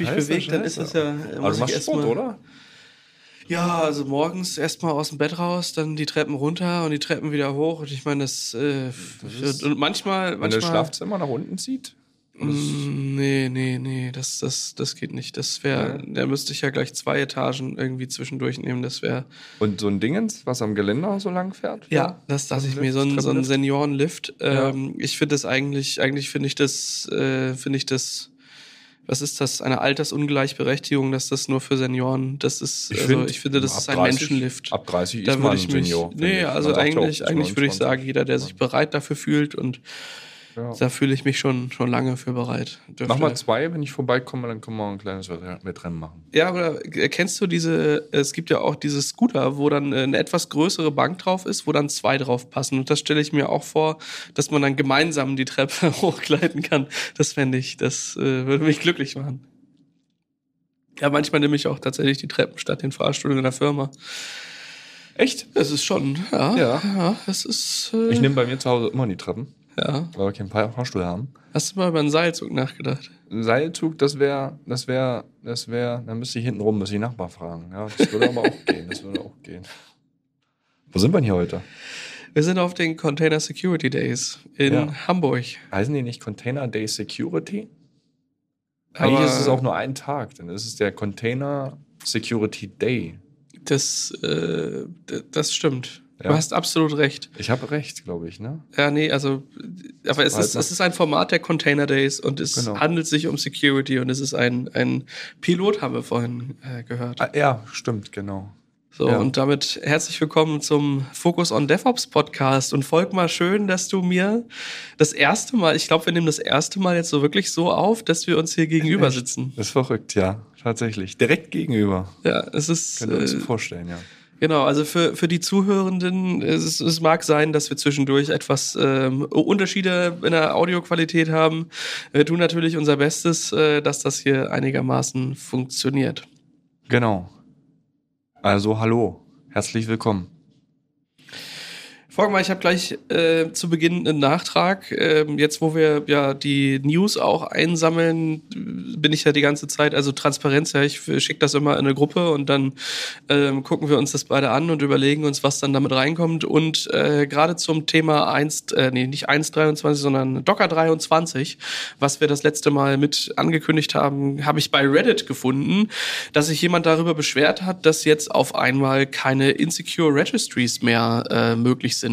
ich mich bewege, dann ist das ja. Aber du machst Sport, oder? Ja, also morgens erstmal aus dem Bett raus, dann die Treppen runter und die Treppen wieder hoch. Und ich meine, das, äh, das und manchmal. Wenn manchmal das Schlafzimmer nach unten zieht? Mm, Nee, nee, nee, das, das, das geht nicht. Das wäre, da müsste ich ja gleich zwei Etagen irgendwie zwischendurch nehmen. Das wäre. Und so ein Dingens, was am Geländer so lang fährt? Ja, das lasse ich Lift, mir so ein, so ein? Seniorenlift. Ja. Ähm, ich finde das eigentlich, eigentlich finde ich das, äh, finde ich das, was ist das? Eine Altersungleichberechtigung, dass das nur für Senioren, das ist, also find, ich finde, das ist ein 30 Menschenlift. Ab 30 da ist man ein ich mich, Senior. finde nee, ich. also ja auch eigentlich, eigentlich würde ich 22. sagen, jeder, der sich bereit dafür fühlt und Ja. da fühle ich mich schon, schon lange für bereit. Dürfte- Mach mal zwei, wenn ich vorbeikomme, dann können wir ein kleines Wettrennen machen. Ja, oder kennst du diese, es gibt ja auch diese Scooter, wo dann äh, eine etwas größere Bank drauf ist, wo dann zwei drauf passen. Und das stelle ich mir auch vor, dass man dann gemeinsam die Treppe hochgleiten kann. Das fände ich, das äh, würde mich glücklich machen. Ja, manchmal nehme ich auch tatsächlich die Treppen statt den Fahrstuhl in der Firma. Echt? Das ist schon, ja. Ja. ja das ist. Äh, Ich nehme bei mir zu Hause immer die Treppen, ja. weil wir keinen Fahr- Fahrstuhl haben. Hast du mal über einen Seilzug nachgedacht? Ein Seilzug, das wäre, das wäre, das wäre, dann müsste ich hinten rum, müsste ich Nachbar fragen. Ja, das würde aber auch gehen, das würde auch gehen. Wo sind wir denn hier heute? Wir sind auf den Container Security Days in Ja. Hamburg. Heißen die nicht Container Day Security? Eigentlich Aber- ist es auch nur ein Tag, dann ist es der Container Security Day. Das, äh, das stimmt. Ja. Du hast absolut recht. Ich habe recht, glaube ich, ne? Ja, nee, also, aber es ist, es ist ein Format der Container Days und es Genau. handelt sich um Security und es ist ein, ein Pilot, haben wir vorhin äh, gehört. Ah, ja, stimmt, genau. So, ja. und damit herzlich willkommen zum Focus on DevOps Podcast und folg mal schön, dass du mir das erste Mal, ich glaube, wir nehmen das erste Mal jetzt so wirklich so auf, dass wir uns hier gegenüber Echt? sitzen. Das ist verrückt, ja, tatsächlich. Direkt gegenüber. Ja, es ist, Können wir uns äh, vorstellen, ja. Genau, also für, für die Zuhörenden, es, es mag sein, dass wir zwischendurch etwas ähm, Unterschiede in der Audioqualität haben. Wir tun natürlich unser Bestes, äh, dass das hier einigermaßen funktioniert. Genau. Also, hallo. Herzlich willkommen. Folge mal, ich habe gleich äh, zu Beginn einen Nachtrag. Ähm, jetzt, wo wir ja die News auch einsammeln, bin ich ja die ganze Zeit, also Transparenz, ja, ich schicke das immer in eine Gruppe und dann ähm, gucken wir uns das beide an und überlegen uns, was dann damit reinkommt. Und äh, gerade zum Thema 1, äh, nee, nicht 1.23, sondern Docker 23, was wir das letzte Mal mit angekündigt haben, habe ich bei Reddit gefunden, dass sich jemand darüber beschwert hat, dass jetzt auf einmal keine Insecure Registries mehr äh, möglich sind.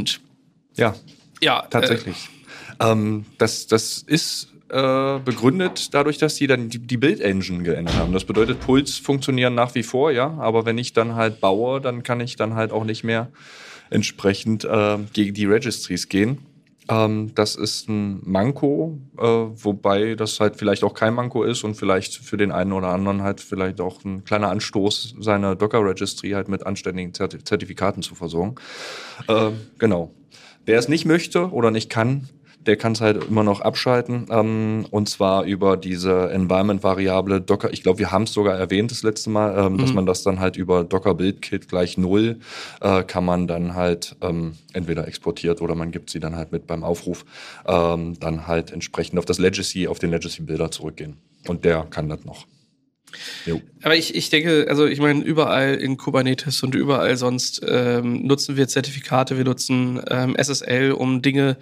Ja, Ja, tatsächlich. ähm, das, das ist äh, begründet dadurch, dass die dann die, die Build-Engine geändert haben. Das bedeutet, Puls funktionieren nach wie vor, ja, aber wenn ich dann halt baue, dann kann ich dann halt auch nicht mehr entsprechend äh, gegen die Registries gehen. Ähm, das ist ein Manko, äh, wobei das halt vielleicht auch kein Manko ist und vielleicht für den einen oder anderen halt vielleicht auch ein kleiner Anstoß, seine Docker-Registry halt mit anständigen Zertif Zertifikaten zu versorgen. Ähm, genau. Wer es nicht möchte oder nicht kann, der kann es halt immer noch abschalten. Ähm, und zwar über diese Environment-Variable Docker. Ich glaube, wir haben es sogar erwähnt das letzte Mal, ähm, dass Mhm. man das dann halt über Docker Build Kit gleich null äh, kann man dann halt ähm, entweder exportiert oder man gibt sie dann halt mit beim Aufruf ähm, dann halt entsprechend auf das Legacy, auf den Legacy-Bilder zurückgehen. Und der kann das noch. Jo. Aber ich, ich denke, also ich meine, überall in Kubernetes und überall sonst ähm, nutzen wir Zertifikate, wir nutzen ähm, SSL, um Dinge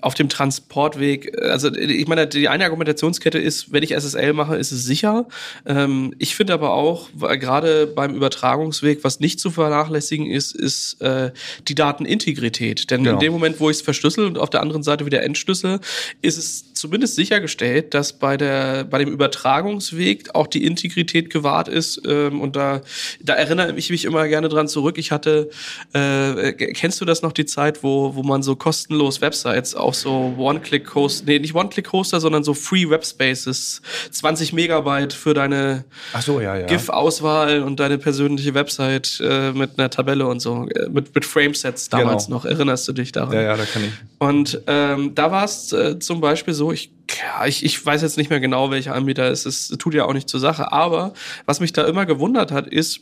auf dem Transportweg, also ich meine, die eine Argumentationskette ist, wenn ich SSL mache, ist es sicher. Ähm, ich finde aber auch, gerade beim Übertragungsweg, was nicht zu vernachlässigen ist, ist äh, die Datenintegrität. Denn Genau. in dem Moment, wo ich es verschlüssel und auf der anderen Seite wieder entschlüssel, ist es zumindest sichergestellt, dass bei, der, bei dem Übertragungsweg auch die Integrität gewahrt ist. Ähm, und da, da erinnere ich mich immer gerne dran zurück. Ich hatte, äh, kennst du das noch, die Zeit, wo, wo man so kostenlos Websites auf so One-Click-Hoster, nee, nicht One-Click-Hoster, sondern so Free Webspaces, 20 Megabyte für deine so, ja, ja. GIF-Auswahl und deine persönliche Website äh, mit einer Tabelle und so, äh, mit, mit Framesets damals Genau. noch. Erinnerst du dich daran? Ja, ja, da kann ich. Und ähm, da war es äh, zum Beispiel so, ich, ja, ich, ich weiß jetzt nicht mehr genau, welcher Anbieter es ist, es tut ja auch nicht zur Sache, aber was mich da immer gewundert hat, ist,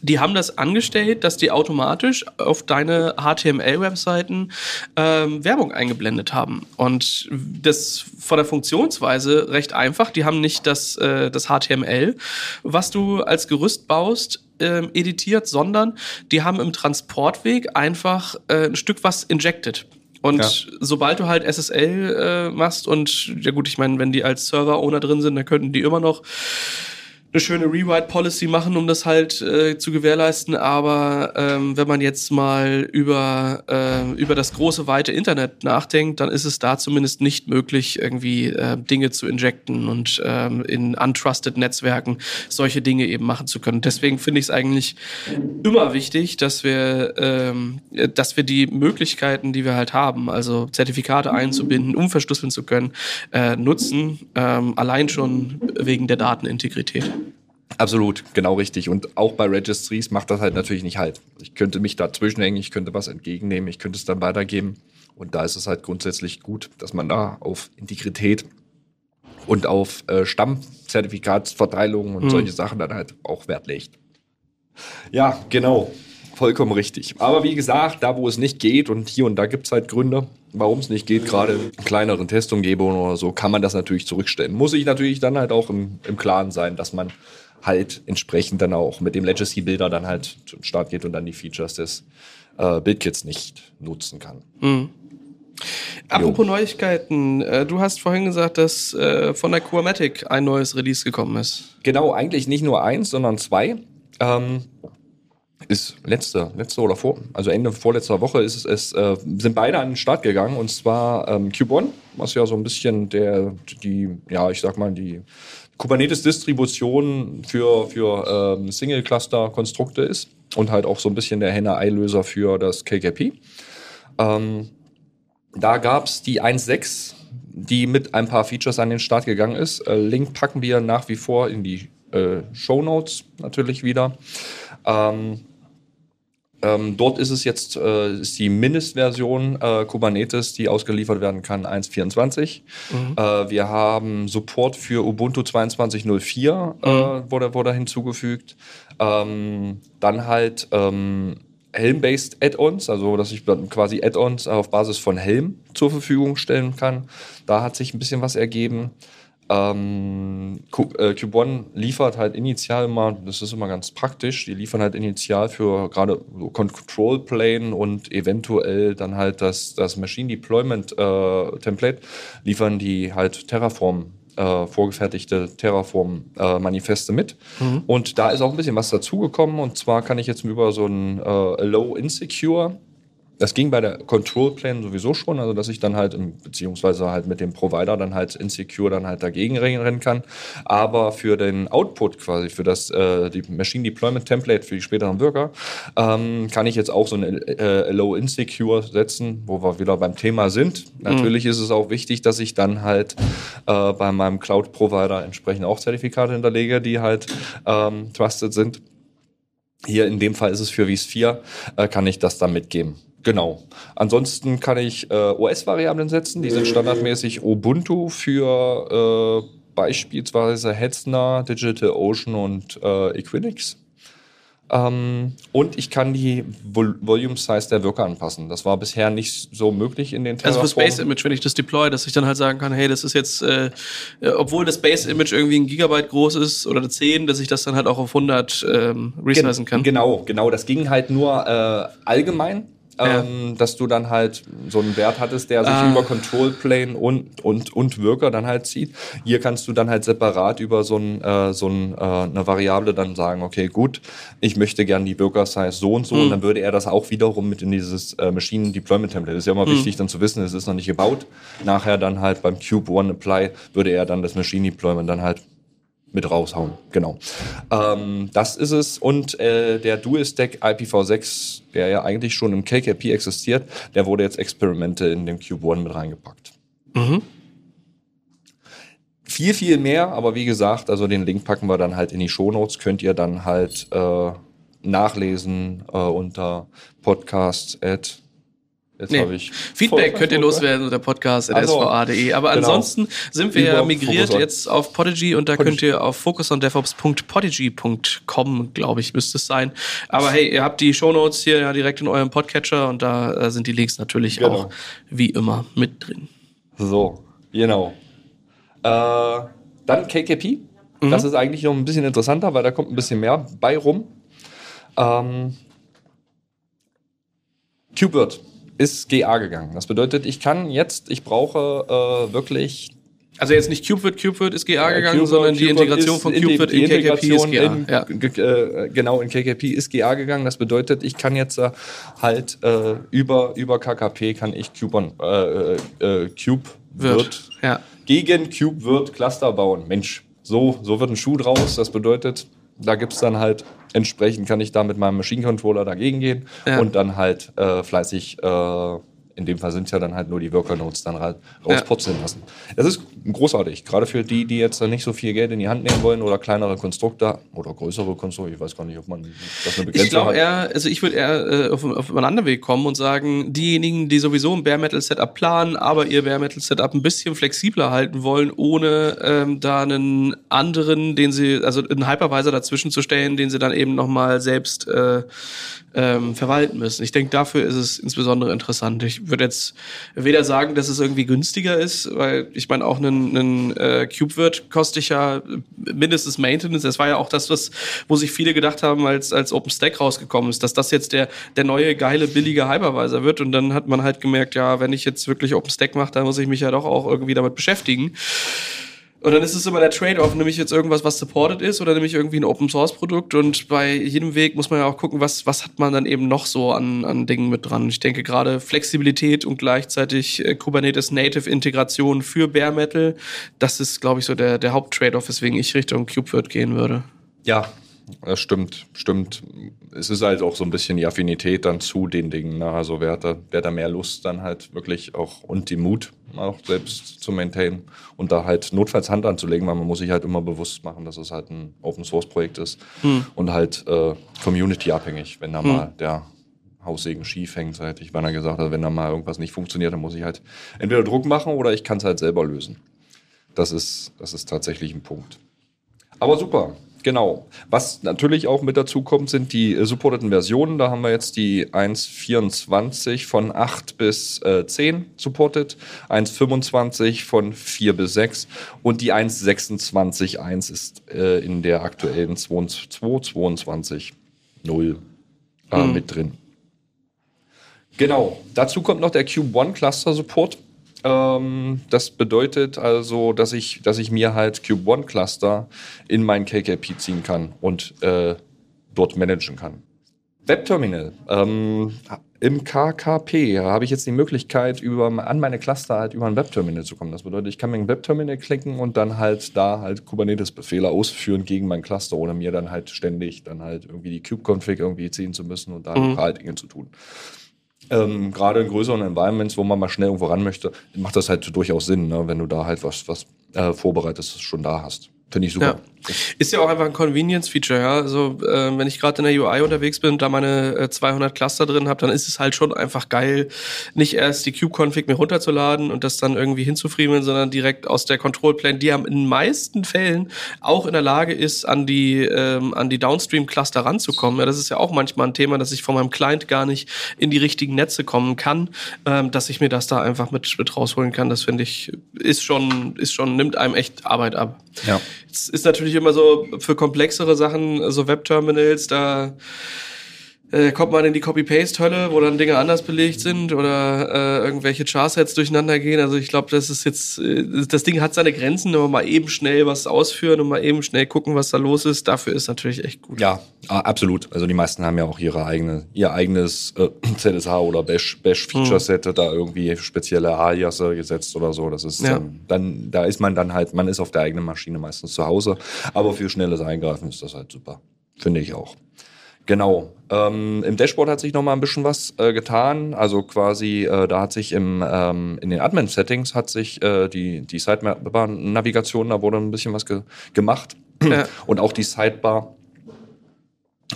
die haben das angestellt, dass die automatisch auf deine HTML-Webseiten ähm, Werbung eingeblendet haben. Und das von der Funktionsweise recht einfach. Die haben nicht das, äh, das HTML, was du als Gerüst baust, äh, editiert, sondern die haben im Transportweg einfach äh, ein Stück was injected. Und ja. sobald du halt SSL äh, machst und ja gut, ich meine, wenn die als Server-Owner drin sind, dann könnten die immer noch eine schöne Rewrite-Policy machen, um das halt äh, zu gewährleisten. Aber ähm, wenn man jetzt mal über, äh, über das große, weite Internet nachdenkt, dann ist es da zumindest nicht möglich, irgendwie äh, Dinge zu injecten und ähm, in untrusted Netzwerken solche Dinge eben machen zu können. Deswegen finde ich es eigentlich immer wichtig, dass wir, ähm, dass wir die Möglichkeiten, die wir halt haben, also Zertifikate einzubinden, um verschlüsseln zu können, äh, nutzen, ähm, allein schon wegen der Datenintegrität. Absolut, genau richtig. Und auch bei Registries macht das halt natürlich nicht halt. Ich könnte mich dazwischen hängen, ich könnte was entgegennehmen, ich könnte es dann weitergeben. Und da ist es halt grundsätzlich gut, dass man da auf Integrität und auf äh, Stammzertifikatsverteilung und mhm. solche Sachen dann halt auch Wert legt. Ja, genau. Vollkommen richtig. Aber wie gesagt, da wo es nicht geht und hier und da gibt es halt Gründe, warum es nicht geht, gerade in kleineren Testumgebungen oder so, kann man das natürlich zurückstellen. Muss ich natürlich dann halt auch im, im Klaren sein, dass man halt entsprechend dann auch mit dem Legacy-Builder dann halt zum Start geht und dann die Features des äh, Bildkits nicht nutzen kann. Mhm. Apropos jo. Neuigkeiten, äh, du hast vorhin gesagt, dass äh, von der Quamatic ein neues Release gekommen ist. Genau, eigentlich nicht nur eins, sondern zwei. Ähm, ist letzte, letzte oder vor, also Ende vorletzter Woche ist es, es äh, sind beide an den Start gegangen und zwar ähm, Cube One, was ja so ein bisschen der, die, ja, ich sag mal, die Kubernetes-Distribution für, für ähm, Single-Cluster-Konstrukte ist und halt auch so ein bisschen der Henne-Ei-Löser für das KKP. Ähm, da gab es die 1.6, die mit ein paar Features an den Start gegangen ist. Äh, Link packen wir nach wie vor in die äh, Show Notes natürlich wieder. Ähm, ähm, dort ist es jetzt äh, ist die Mindestversion äh, Kubernetes, die ausgeliefert werden kann, 1.24. Mhm. Äh, wir haben Support für Ubuntu 22.04 äh, mhm. wurde, wurde hinzugefügt. Ähm, dann halt ähm, Helm-based Add-ons, also dass ich quasi Add-ons auf Basis von Helm zur Verfügung stellen kann. Da hat sich ein bisschen was ergeben. Ähm, äh, Cube One liefert halt initial immer, das ist immer ganz praktisch, die liefern halt initial für gerade so Control Plane und eventuell dann halt das, das Machine Deployment äh, Template, liefern die halt Terraform äh, vorgefertigte Terraform-Manifeste äh, mit. Mhm. Und da ist auch ein bisschen was dazugekommen. Und zwar kann ich jetzt über so ein äh, Low Insecure das ging bei der Control Plane sowieso schon, also dass ich dann halt, beziehungsweise halt mit dem Provider dann halt insecure dann halt dagegen rennen kann. Aber für den Output quasi, für das äh, die Machine Deployment Template für die späteren Worker, ähm, kann ich jetzt auch so ein äh, Low Insecure setzen, wo wir wieder beim Thema sind. Mhm. Natürlich ist es auch wichtig, dass ich dann halt äh, bei meinem Cloud Provider entsprechend auch Zertifikate hinterlege, die halt ähm, trusted sind. Hier in dem Fall ist es für VIS 4, äh, kann ich das dann mitgeben. Genau. Ansonsten kann ich äh, OS-Variablen setzen. Die sind standardmäßig Ubuntu für äh, beispielsweise Hetzner, DigitalOcean und äh, Equinix. Ähm, und ich kann die Vol Volume Size der Worker anpassen. Das war bisher nicht so möglich in den Terraform. Also für Space Image, wenn ich das deploy, dass ich dann halt sagen kann, hey, das ist jetzt, äh, obwohl das Space Image irgendwie ein Gigabyte groß ist oder 10, dass ich das dann halt auch auf 100 ähm, resizen kann. Genau, genau. Das ging halt nur äh, allgemein ähm, dass du dann halt so einen Wert hattest, der sich ah. über Control Plane und, und, und Worker dann halt zieht. Hier kannst du dann halt separat über so, ein, äh, so ein, äh, eine Variable dann sagen, okay, gut, ich möchte gern die Worker Size so und so mhm. und dann würde er das auch wiederum mit in dieses äh, Machine Deployment Template. Das ist ja immer mhm. wichtig dann zu wissen, es ist noch nicht gebaut. Nachher dann halt beim Cube One Apply würde er dann das Machine Deployment dann halt mit raushauen. Genau. Ähm, das ist es. Und äh, der Dual-Stack IPv6, der ja eigentlich schon im KKP existiert, der wurde jetzt Experimente in den Cube One mit reingepackt. Mhm. Viel, viel mehr, aber wie gesagt, also den Link packen wir dann halt in die Shownotes, könnt ihr dann halt äh, nachlesen äh, unter podcast at Jetzt Nee. habe ich Feedback könnt ihr loswerden unter podcast.sva.de. Ach so. E. Aber Genau. ansonsten sind wir ja Über migriert jetzt auf Podigy und da Podigy. könnt ihr auf focusondevops.podigy.com, glaube ich, müsste es sein. Aber hey, ihr habt die Shownotes hier ja direkt in eurem Podcatcher und da äh, sind die Links natürlich Genau. auch wie immer mit drin. So, genau. Äh, dann KKP. Das ist eigentlich noch ein bisschen interessanter, weil da kommt ein bisschen mehr bei rum. Ähm, QBird ist GA gegangen. Das bedeutet, ich kann jetzt, ich brauche äh, wirklich Also jetzt nicht CubeWord, CubeWord ist GA gegangen, Cubeword- sondern die Cubeword Integration von in CubeWord die in, KKP ist GA. in, ja. äh, genau, in KKP ist GA gegangen. Das bedeutet, ich kann jetzt äh, halt äh, über, über KKP kann ich Cube, äh, äh, Cube wird Ja. gegen Cube wird Cluster bauen. Mensch, so, so wird ein Schuh draus. Das bedeutet, da gibt es dann halt, entsprechend kann ich da mit meinem Machine Controller dagegen gehen Ja. und dann halt äh, fleißig, äh, in dem Fall sind es ja dann halt nur die Worker Nodes dann halt rausputzeln lassen. Das ist großartig, gerade für die, die jetzt nicht so viel Geld in die Hand nehmen wollen oder kleinere Konstrukte oder größere Konstrukte. Ich weiß gar nicht, ob man das eine Begrenzung Ich glaube hat. eher, also ich würde eher äh, auf, auf einen anderen Weg kommen und sagen, diejenigen, die sowieso ein Bare Metal Setup planen, aber ihr Bare Metal Setup ein bisschen flexibler halten wollen, ohne ähm, da einen anderen, den sie, also einen Hypervisor dazwischen zu stellen, den sie dann eben nochmal selbst äh, ähm, verwalten müssen. Ich denke, dafür ist es insbesondere interessant. Ich würde jetzt weder sagen, dass es irgendwie günstiger ist, weil ich meine, auch einen, einen äh, CubeWord kostet ja mindestens Maintenance. Das war ja auch das, was, wo sich viele gedacht haben, als, als OpenStack rausgekommen ist, dass das jetzt der, der neue, geile, billige Hypervisor wird. Und dann hat man halt gemerkt, ja, wenn ich jetzt wirklich OpenStack mache, dann muss ich mich ja doch auch irgendwie damit beschäftigen. Und dann ist es immer der Trade-off, nämlich jetzt irgendwas, was supported ist oder nämlich irgendwie ein Open-Source-Produkt. Und bei jedem Weg muss man ja auch gucken, was, was hat man dann eben noch so an, an Dingen mit dran. Ich denke gerade Flexibilität und gleichzeitig äh, Kubernetes Native-Integration für Bare Metal, das ist, glaube ich, so der, der Haupt-Trade-off, weswegen ich Richtung KubeVirt gehen würde. Ja, das stimmt, stimmt. Es ist halt auch so ein bisschen die Affinität dann zu den Dingen. Ne? Also wer hat, da, wer hat da mehr Lust dann halt wirklich auch und den Mut auch selbst zu maintainen und da halt notfalls Hand anzulegen, weil man muss sich halt immer bewusst machen, dass es halt ein Open Source Projekt ist und halt äh, Community abhängig, wenn da mal der Haussegen schief hängt, hätte ich beinahe gesagt, also wenn da mal irgendwas nicht funktioniert, dann muss ich halt entweder Druck machen oder ich kann es halt selber lösen. Das ist, das ist tatsächlich ein Punkt. Aber super, genau. Was natürlich auch mit dazu kommt, sind die äh, supporteten Versionen. Da haben wir jetzt die 1.24 von 8 bis äh, 10 supported, 1.25 von 4 bis 6 und die 1.26.1 ist äh, in der aktuellen 2.22.0 äh, mit drin. Genau. Dazu kommt noch der Cube One Cluster Support. Ähm, das bedeutet also, dass ich, dass ich mir halt Cube One Cluster in mein KKP ziehen kann und äh, dort managen kann. Webterminal. Ähm, Im KKP habe ich jetzt die Möglichkeit, über, an meine Cluster halt über ein Webterminal zu kommen. Das bedeutet, ich kann mir ein Webterminal klicken und dann halt da halt Kubernetes-Befehle ausführen gegen mein Cluster, ohne mir dann halt ständig dann halt irgendwie die Kube-Config irgendwie ziehen zu müssen und da Mhm. lokal Dinge zu tun. Ähm, Gerade in größeren Environments, wo man mal schnell irgendwo ran möchte, macht das halt durchaus Sinn, ne? wenn du da halt was, was äh, Vorbereitetes schon da hast. Finde ich super. Ja. Ist ja auch einfach ein Convenience-Feature, ja. Also, äh, wenn ich gerade in der UI unterwegs bin und da meine äh, 200 Cluster drin habe, dann ist es halt schon einfach geil, nicht erst die Cube-Config mir runterzuladen und das dann irgendwie hinzufriemeln, sondern direkt aus der Control-Plane, die ja in den meisten Fällen auch in der Lage ist, an die, ähm, an die Downstream-Cluster ranzukommen. Ja, das ist ja auch manchmal ein Thema, dass ich von meinem Client gar nicht in die richtigen Netze kommen kann, ähm, dass ich mir das da einfach mit, mit rausholen kann. Das finde ich, ist schon, ist schon, nimmt einem echt Arbeit ab. Ja. Es ist natürlich immer so für komplexere Sachen, so Webterminals, da äh, kommt man in die Copy-Paste-Hölle, wo dann Dinge anders belegt sind oder äh, irgendwelche Char-Sets durcheinander gehen. Also ich glaube, das ist jetzt, äh, das Ding hat seine Grenzen, aber mal eben schnell was ausführen und mal eben schnell gucken, was da los ist, dafür ist natürlich echt gut. Ja, absolut. Also die meisten haben ja auch ihre eigene, ihr eigenes äh, ZSH oder Bash, Bash Set, da irgendwie spezielle Aliasse gesetzt oder so. Das ist Ja. ähm, dann, da ist man dann halt, man ist auf der eigenen Maschine meistens zu Hause. Aber für schnelles Eingreifen ist das halt super. Finde ich auch. Genau. Ähm, Im Dashboard hat sich noch mal ein bisschen was äh, getan. Also quasi, äh, da hat sich im, ähm, in den Admin-Settings hat sich äh, die, die Sidebar-Navigation, da wurde ein bisschen was ge gemacht. Ja. Und auch die Sidebar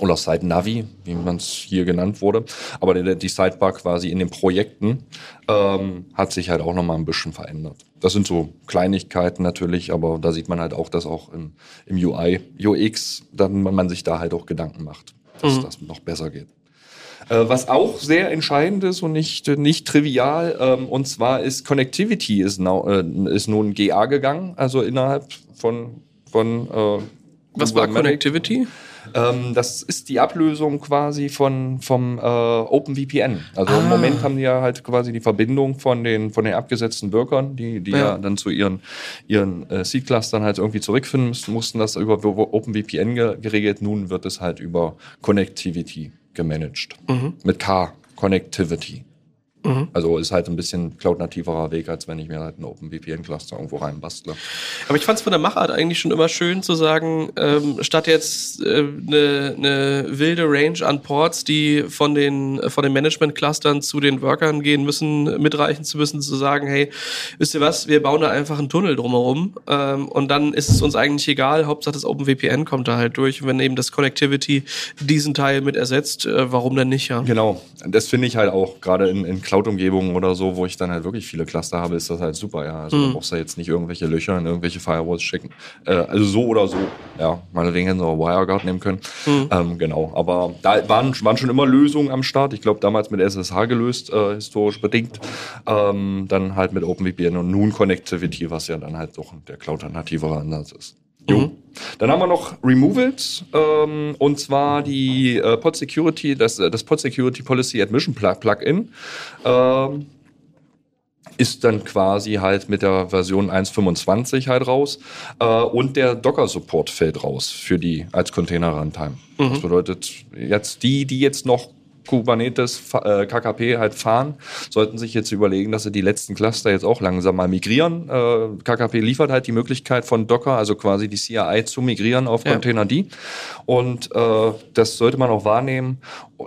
oder Side Navi, wie man es hier genannt wurde. Aber die, die Sidebar quasi in den Projekten ähm, hat sich halt auch nochmal ein bisschen verändert. Das sind so Kleinigkeiten natürlich, aber da sieht man halt auch, dass auch im, im UI, UX, dann man sich da halt auch Gedanken macht, dass mhm. das noch besser geht. Äh, was auch sehr entscheidend ist und nicht, nicht trivial, ähm, und zwar ist Connectivity ist, now, äh, ist nun GA gegangen, also innerhalb von, von äh, Was war Connectivity? Ähm, das ist die Ablösung quasi von, vom äh, OpenVPN. Also ah. im Moment haben die ja halt quasi die Verbindung von den, von den abgesetzten Workern, die, die ja. ja dann zu ihren, ihren äh, Seed-Clustern halt irgendwie zurückfinden mussten, mussten das über OpenVPN geregelt. Nun wird es halt über Connectivity gemanagt. Mhm. Mit K, Connectivity. Mhm. Also ist halt ein bisschen cloud-nativerer Weg, als wenn ich mir halt einen OpenVPN-Cluster irgendwo reinbastle. Aber ich fand es von der Machart eigentlich schon immer schön zu sagen, ähm, statt jetzt eine äh, ne, ne wilde Range an Ports, die von den, von den Management-Clustern zu den Workern gehen müssen, mitreichen zu müssen, zu sagen, hey, wisst ihr was, wir bauen da einfach einen Tunnel drumherum ähm, und dann ist es uns eigentlich egal, Hauptsache das OpenVPN kommt da halt durch und wenn eben das Connectivity diesen Teil mit ersetzt, äh, warum denn nicht, ja? Genau, das finde ich halt auch, gerade in, in Cloud-Umgebungen oder so, wo ich dann halt wirklich viele Cluster habe, ist das halt super, ja. Also mhm. da brauchst du jetzt nicht irgendwelche Löcher in irgendwelche Firewalls schicken. Äh, also so oder so, ja. Meinetwegen hätten sie auch WireGuard nehmen können. Mhm. Ähm, genau. Aber da waren, waren schon immer Lösungen am Start. Ich glaube, damals mit SSH gelöst, äh, historisch bedingt. Ähm, dann halt mit OpenVPN und nun Connectivity, was ja dann halt doch der Cloud-nativere Ansatz ist. Jo. Mhm. Dann haben wir noch Removals ähm, und zwar die äh, Pod Security, das, äh, das Pod Security Policy Admission Plugin. Ähm, ist dann quasi halt mit der Version 1.25 halt raus äh, und der Docker-Support fällt raus für die als Container-Runtime. Mhm. Das bedeutet, jetzt die, die jetzt noch Kubernetes äh, KKP halt fahren, sollten sich jetzt überlegen, dass sie die letzten Cluster jetzt auch langsam mal migrieren. Äh, KKP liefert halt die Möglichkeit von Docker, also quasi die CRI zu migrieren auf ja. Containerd. Und äh, das sollte man auch wahrnehmen,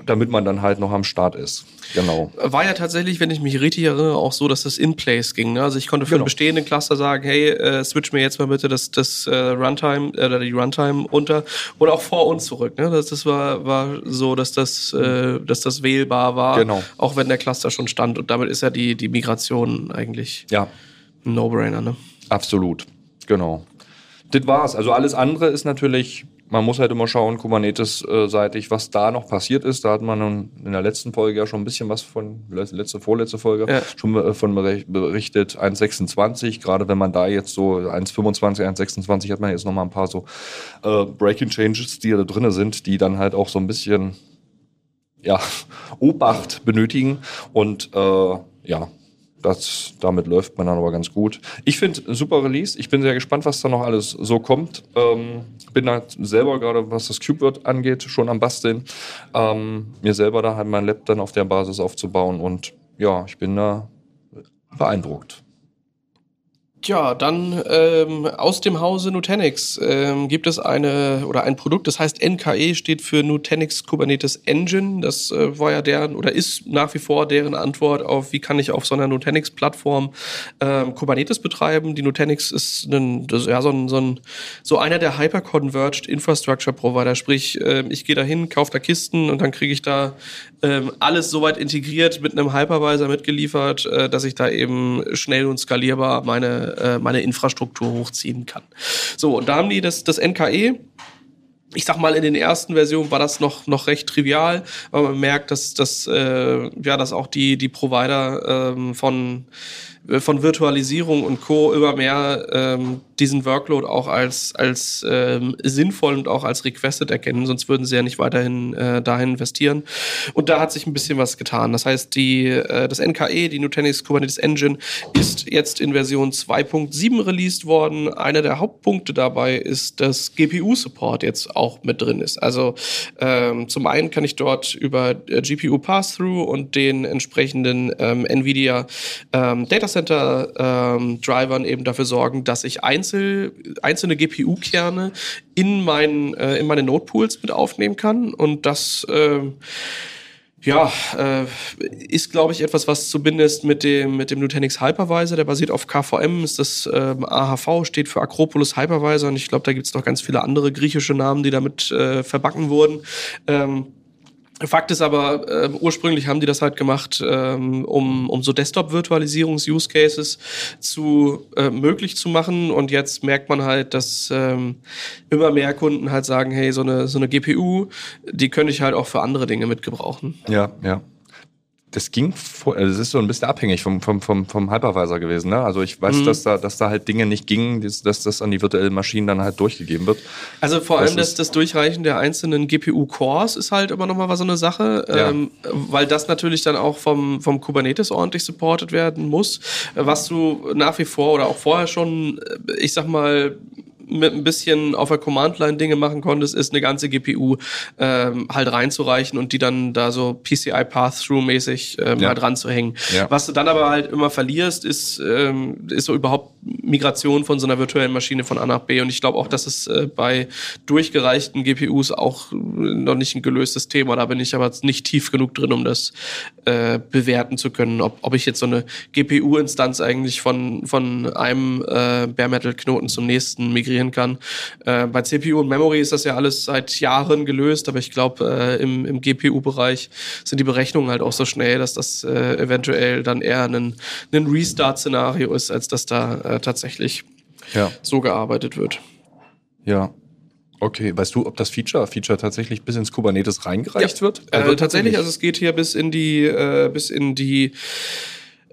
damit man dann halt noch am Start ist. Genau. War ja tatsächlich, wenn ich mich richtig erinnere, auch so, dass das in place ging. Ne? Also ich konnte für genau. einen bestehenden Cluster sagen, hey, äh, switch mir jetzt mal bitte das, das äh, Runtime äh, oder die Runtime unter oder auch vor und zurück. Ne? Das, das war, war so, dass das, äh, dass das wählbar war, genau. auch wenn der Cluster schon stand. Und damit ist ja die, die Migration eigentlich ja. ein No-Brainer. Ne? Absolut, genau. Das war's. Also alles andere ist natürlich man muss halt immer schauen, Kubernetes-seitig, was da noch passiert ist. Da hat man nun in der letzten Folge ja schon ein bisschen was von, letzte, vorletzte Folge, ja. schon äh, von berichtet. 1.26, gerade wenn man da jetzt so 1.25, 1.26 hat man jetzt nochmal ein paar so äh, Breaking Changes, die da drin sind, die dann halt auch so ein bisschen ja, Obacht benötigen. Und äh, ja, das, damit läuft man dann aber ganz gut. Ich finde super Release. Ich bin sehr gespannt, was da noch alles so kommt. Ähm, bin da selber gerade, was das CubeWord angeht, schon am Basteln. Ähm, mir selber da halt mein Lab dann auf der Basis aufzubauen. Und ja, ich bin da beeindruckt. Ja, dann ähm, aus dem Hause Nutanix ähm, gibt es eine oder ein Produkt, das heißt NKE, steht für Nutanix Kubernetes Engine. Das äh, war ja deren oder ist nach wie vor deren Antwort auf, wie kann ich auf so einer Nutanix-Plattform ähm, Kubernetes betreiben. Die Nutanix ist ein, das, ja, so, ein, so, ein, so einer der Hyper-Converged Infrastructure Provider. Sprich, äh, ich gehe da hin, kaufe da Kisten und dann kriege ich da ähm, alles soweit integriert mit einem Hypervisor mitgeliefert, äh, dass ich da eben schnell und skalierbar meine äh, meine Infrastruktur hochziehen kann. So, und da haben die das, das NKE ich sag mal, in den ersten Versionen war das noch, noch recht trivial, aber man merkt, dass, dass, äh, ja, dass auch die, die Provider ähm, von, von Virtualisierung und Co. immer mehr ähm, diesen Workload auch als, als ähm, sinnvoll und auch als requested erkennen, sonst würden sie ja nicht weiterhin äh, dahin investieren. Und da hat sich ein bisschen was getan. Das heißt, die, äh, das NKE, die Nutanix Kubernetes Engine, ist jetzt in Version 2.7 released worden. Einer der Hauptpunkte dabei ist, dass GPU-Support jetzt auch mit drin ist. Also ähm, zum einen kann ich dort über äh, GPU Pass-Through und den entsprechenden ähm, NVIDIA ähm, Data Center ähm, eben dafür sorgen, dass ich Einzel, einzelne GPU-Kerne in, mein, äh, in meine Notepools mit aufnehmen kann. Und das äh, Ja, äh, ist, glaube ich, etwas, was zumindest mit dem, mit dem Nutanix Hypervisor, der basiert auf KVM, ist das ähm, AHV, steht für Acropolis Hypervisor und ich glaube, da gibt es noch ganz viele andere griechische Namen, die damit äh, verbacken wurden. Ähm, Fakt ist aber, äh, ursprünglich haben die das halt gemacht, ähm, um, um so Desktop-Virtualisierungs-Use-Cases zu äh, möglich zu machen. Und jetzt merkt man halt, dass ähm, immer mehr Kunden halt sagen, hey, so eine, so eine GPU, die könnte ich halt auch für andere Dinge mitgebrauchen. Ja, ja das ging, vor, also das ist so ein bisschen abhängig vom, vom, vom, vom Hypervisor gewesen. Ne? Also ich weiß, mhm. dass, da, dass da halt Dinge nicht gingen, dass, dass das an die virtuellen Maschinen dann halt durchgegeben wird. Also vor allem das, das Durchreichen der einzelnen GPU-Cores ist halt immer nochmal so eine Sache, ja. ähm, weil das natürlich dann auch vom, vom Kubernetes ordentlich supported werden muss, was du nach wie vor oder auch vorher schon, ich sag mal, mit ein bisschen auf der Command-Line Dinge machen konntest, ist eine ganze GPU ähm, halt reinzureichen und die dann da so PCI Path-Through-mäßig ähm, ja. halt ranzuhängen. Ja. Was du dann aber halt immer verlierst, ist, ähm, ist so überhaupt Migration von so einer virtuellen Maschine von A nach B. Und ich glaube auch, dass es äh, bei durchgereichten GPUs auch noch nicht ein gelöstes Thema. Da bin ich aber nicht tief genug drin, um das äh, bewerten zu können, ob, ob ich jetzt so eine GPU-Instanz eigentlich von, von einem äh, Bare Metal-Knoten zum nächsten migriere integrieren kann. Äh, bei CPU und Memory ist das ja alles seit Jahren gelöst, aber ich glaube, äh, im, im GPU-Bereich sind die Berechnungen halt auch so schnell, dass das äh, eventuell dann eher ein, ein Restart-Szenario ist, als dass da äh, tatsächlich ja. so gearbeitet wird. Ja, Okay, weißt du, ob das Feature, Feature tatsächlich bis ins Kubernetes reingereicht ja. wird? Also äh, tatsächlich, also es geht hier bis in die, äh, bis in die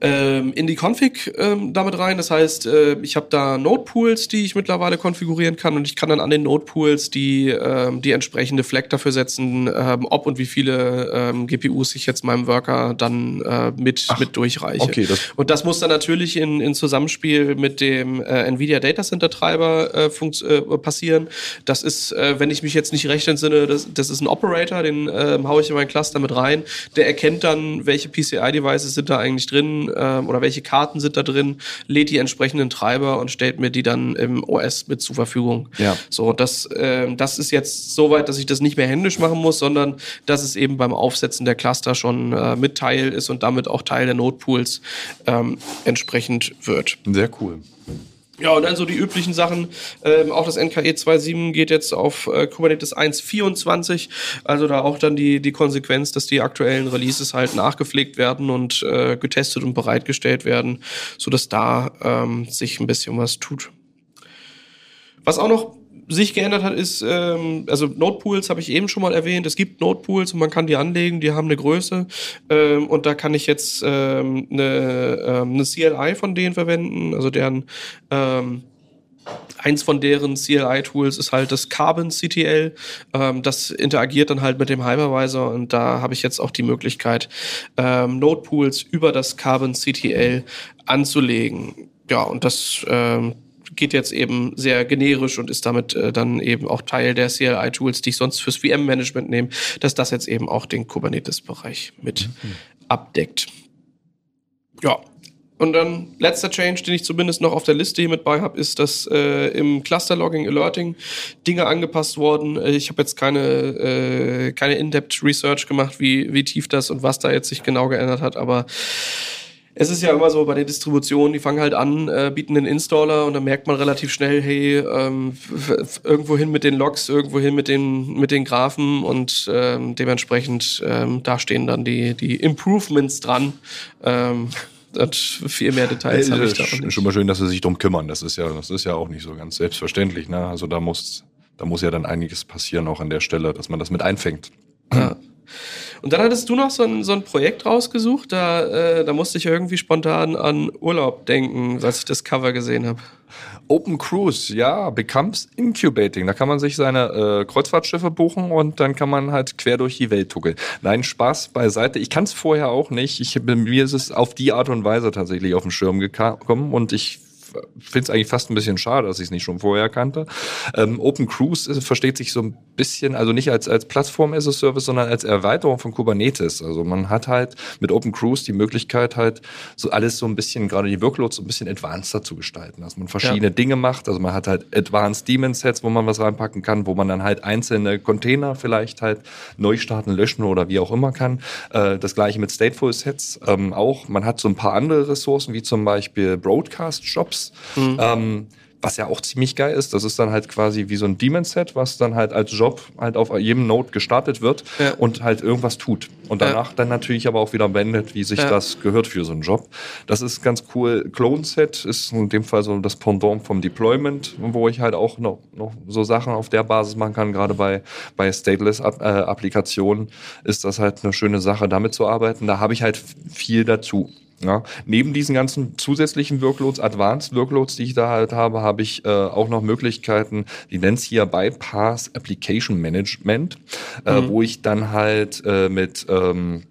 ähm, in die Config ähm, damit rein. Das heißt, äh, ich habe da Node-Pools, die ich mittlerweile konfigurieren kann und ich kann dann an den Node-Pools die, ähm, die entsprechende Flag dafür setzen, ähm, ob und wie viele ähm, GPUs ich jetzt meinem Worker dann äh, mit, Ach, mit durchreiche. Okay, das und das muss dann natürlich in, in Zusammenspiel mit dem äh, NVIDIA Data Center Treiber äh, äh, passieren. Das ist, äh, wenn ich mich jetzt nicht recht entsinne, das, das ist ein Operator, den äh, haue ich in meinen Cluster mit rein. Der erkennt dann, welche PCI-Devices sind da eigentlich drin, ähm, oder welche Karten sind da drin, lädt die entsprechenden Treiber und stellt mir die dann im OS mit zur Verfügung. Ja. So, das, äh, das ist jetzt so weit, dass ich das nicht mehr händisch machen muss, sondern dass es eben beim Aufsetzen der Cluster schon äh, mit Teil ist und damit auch Teil der Notepools ähm, entsprechend wird. Sehr cool. Ja, und dann so die üblichen Sachen. Ähm, auch das NKE 2.7 geht jetzt auf äh, Kubernetes 1.24. Also da auch dann die, die Konsequenz, dass die aktuellen Releases halt nachgepflegt werden und äh, getestet und bereitgestellt werden, sodass da ähm, sich ein bisschen was tut. Was auch noch sich geändert hat, ist, ähm, also Notepools habe ich eben schon mal erwähnt. Es gibt Notepools und man kann die anlegen, die haben eine Größe. Ähm, und da kann ich jetzt ähm, eine, ähm, eine CLI von denen verwenden, also deren ähm, Eins von deren CLI-Tools ist halt das Carbon CTL. Ähm, das interagiert dann halt mit dem Hypervisor und da habe ich jetzt auch die Möglichkeit, ähm, Node-Pools über das Carbon CTL anzulegen. Ja, und das ähm, geht jetzt eben sehr generisch und ist damit äh, dann eben auch Teil der CLI-Tools, die ich sonst fürs VM-Management nehme, dass das jetzt eben auch den Kubernetes-Bereich mit mhm. abdeckt. Ja, und dann letzter Change, den ich zumindest noch auf der Liste hier mit bei habe, ist, dass äh, im Cluster Logging Alerting Dinge angepasst wurden. Äh, ich habe jetzt keine, äh, keine In-Depth Research gemacht, wie, wie tief das und was da jetzt sich genau geändert hat, aber es ist ja immer so bei den Distributionen, die fangen halt an, äh, bieten einen Installer und dann merkt man relativ schnell, hey, ähm, irgendwo hin mit den Logs, irgendwo hin mit den, mit den Graphen und ähm, dementsprechend ähm, da stehen dann die, die Improvements dran. Ähm, und viel mehr Details habe ich da nicht. Schon mal schön, dass sie sich drum kümmern. Das ist ja, das ist ja auch nicht so ganz selbstverständlich. Ne? Also da muss, da muss ja dann einiges passieren auch an der Stelle, dass man das mit einfängt. Ja. Und dann hattest du noch so ein, so ein Projekt rausgesucht, da, äh, da musste ich irgendwie spontan an Urlaub denken, als ich das Cover gesehen habe. Open Cruise, ja, becomes incubating. Da kann man sich seine äh, Kreuzfahrtschiffe buchen und dann kann man halt quer durch die Welt tuckeln. Nein, Spaß beiseite. Ich kann es vorher auch nicht. Ich, mir ist es auf die Art und Weise tatsächlich auf den Schirm gekommen und ich finde es eigentlich fast ein bisschen schade, dass ich es nicht schon vorher kannte. Ähm, Open Cruise versteht sich so ein bisschen, also nicht als, als Plattform as a Service, sondern als Erweiterung von Kubernetes. Also man hat halt mit Open Cruise die Möglichkeit halt so alles so ein bisschen, gerade die Workloads so ein bisschen advanceder zu gestalten, dass man verschiedene ja. Dinge macht. Also man hat halt Advanced Daemon Sets, wo man was reinpacken kann, wo man dann halt einzelne Container vielleicht halt neu starten, löschen oder wie auch immer kann. Äh, das gleiche mit Stateful Sets ähm, auch. Man hat so ein paar andere Ressourcen, wie zum Beispiel Broadcast Shops. Mhm. Ähm, was ja auch ziemlich geil ist, das ist dann halt quasi wie so ein Demon-Set, was dann halt als Job halt auf jedem Node gestartet wird ja. und halt irgendwas tut. Und danach ja. dann natürlich aber auch wieder beendet, wie sich ja. das gehört für so einen Job. Das ist ganz cool. Clone-Set ist in dem Fall so das Pendant vom Deployment, wo ich halt auch noch, noch so Sachen auf der Basis machen kann. Gerade bei, bei Stateless-Applikationen ist das halt eine schöne Sache, damit zu arbeiten. Da habe ich halt viel dazu. Ja, neben diesen ganzen zusätzlichen Workloads, Advanced Workloads, die ich da halt habe, habe ich äh, auch noch Möglichkeiten, die nennt es hier Bypass Application Management, äh, mhm. wo ich dann halt äh, mit ähm,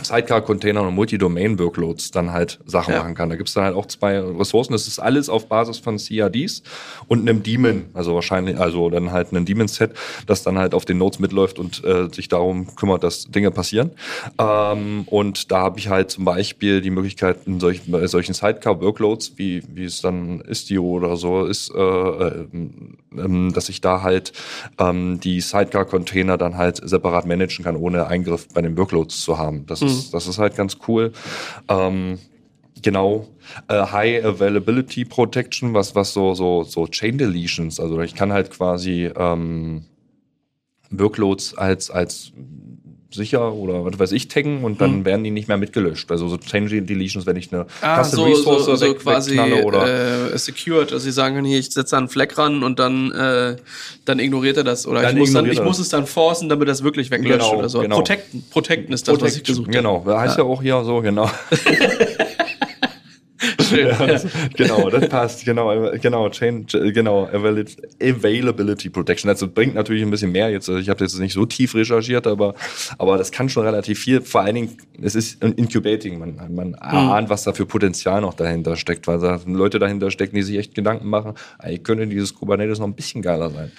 Sidecar-Containern und Multi-Domain-Workloads dann halt Sachen ja. machen kann. Da gibt's dann halt auch zwei Ressourcen. Das ist alles auf Basis von CRDs und einem Daemon, also wahrscheinlich, also dann halt einem Daemon-Set, das dann halt auf den Nodes mitläuft und äh, sich darum kümmert, dass Dinge passieren. Ähm, und da habe ich halt zum Beispiel die Möglichkeit, in solchen, bei solchen Sidecar-Workloads, wie, wie es dann Istio oder so ist, äh, äh, äh, dass ich da halt ähm, die Sidecar-Container dann halt separat managen kann, ohne Eingriff bei den Workloads zu haben. Das ist, mhm. das ist halt ganz cool. Ähm, genau. Äh, High Availability Protection, was, was so, so, so Chain Deletions, also ich kann halt quasi ähm, Workloads als, als sicher oder was weiß ich taggen und dann hm. werden die nicht mehr mitgelöscht. Also so Change Deletions, wenn ich eine ah, Custom so, Resource so, so quasi oder äh, secured. Also sie sagen hier, ich setze da einen Fleck ran und dann, äh, dann ignoriert er das. Oder ich muss, dann, ich muss es dann forcen, damit das wirklich weglöscht genau, oder so. Genau. Protecten, protecten ist das, Protection, was ich gesucht habe. Genau, heißt ja. ja auch hier so, genau. Schön. Ja, das, genau, das passt. Genau, genau, Change, genau, Availability Protection. Das bringt natürlich ein bisschen mehr jetzt. Also ich habe jetzt nicht so tief recherchiert, aber, aber das kann schon relativ viel. Vor allen Dingen, es ist Incubating. Man, man mhm. ahnt, was da für Potenzial noch dahinter steckt, weil da Leute dahinter stecken, die sich echt Gedanken machen, eigentlich könnte dieses Kubernetes noch ein bisschen geiler sein.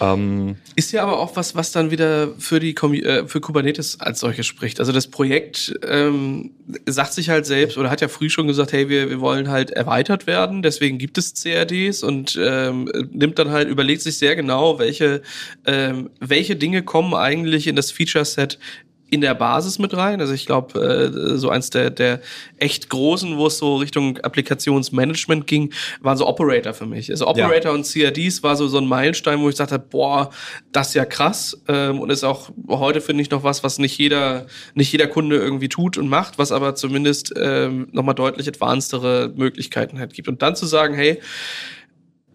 Ähm, ist ja aber auch was, was dann wieder für die äh, für Kubernetes als solches spricht. Also das Projekt ähm, sagt sich halt selbst oder hat ja früh schon gesagt, hey, wir, wir wollen halt erweitert werden, deswegen gibt es CRDs und ähm, nimmt dann halt, überlegt sich sehr genau, welche, ähm, welche Dinge kommen eigentlich in das Feature-Set in der Basis mit rein. Also ich glaube, äh, so eins der, der echt großen, wo es so Richtung Applikationsmanagement ging, waren so Operator für mich. Also Operator ja. und CRDs war so, so ein Meilenstein, wo ich habe, boah, das ist ja krass. Ähm, und ist auch heute, finde ich, noch was, was nicht jeder, nicht jeder Kunde irgendwie tut und macht, was aber zumindest ähm, nochmal deutlich advancedere Möglichkeiten halt gibt. Und dann zu sagen, hey,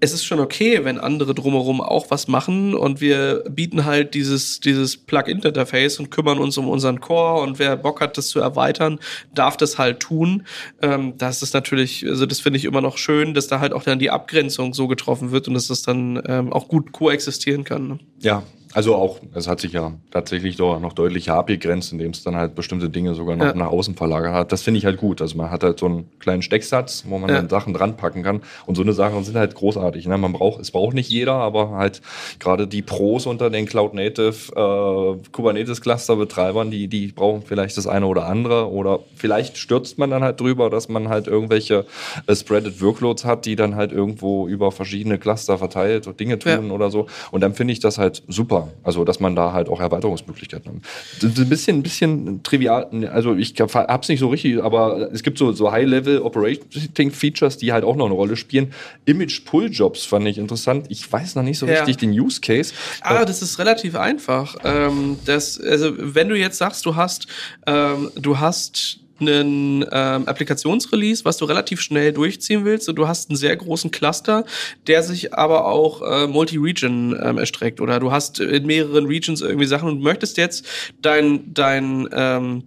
es ist schon okay, wenn andere drumherum auch was machen und wir bieten halt dieses, dieses Plug-in-Interface und kümmern uns um unseren Core und wer Bock hat, das zu erweitern, darf das halt tun. Ähm, das ist natürlich, also das finde ich immer noch schön, dass da halt auch dann die Abgrenzung so getroffen wird und dass das dann ähm, auch gut koexistieren kann. Ne? Ja, also auch, es hat sich ja tatsächlich doch noch deutlich abgegrenzt, indem es dann halt bestimmte Dinge sogar noch ja. nach außen verlagert hat. Das finde ich halt gut. Also man hat halt so einen kleinen Stecksatz, wo man ja. dann Sachen dran packen kann. Und so eine Sachen sind halt großartig. Ne? Man braucht, es braucht nicht jeder, aber halt gerade die Pros unter den Cloud Native äh, Kubernetes Cluster Betreibern, die, die brauchen vielleicht das eine oder andere. Oder vielleicht stürzt man dann halt drüber, dass man halt irgendwelche äh, Spreaded Workloads hat, die dann halt irgendwo über verschiedene Cluster verteilt und Dinge tun ja. oder so. Und dann finde ich das halt super. Also, dass man da halt auch Erweiterungsmöglichkeiten hat. Ein bisschen, ein bisschen trivial, also ich hab's nicht so richtig, aber es gibt so, so High-Level Operating Features, die halt auch noch eine Rolle spielen. Image Pull Jobs fand ich interessant. Ich weiß noch nicht so ja. richtig den Use Case. Ah, das ist relativ einfach. Ähm, das, also, wenn du jetzt sagst, du hast, ähm, du hast einen ähm, Applikationsrelease, was du relativ schnell durchziehen willst und du hast einen sehr großen Cluster, der sich aber auch äh, Multi-Region ähm, erstreckt oder du hast in mehreren Regions irgendwie Sachen und möchtest jetzt dein dein ähm,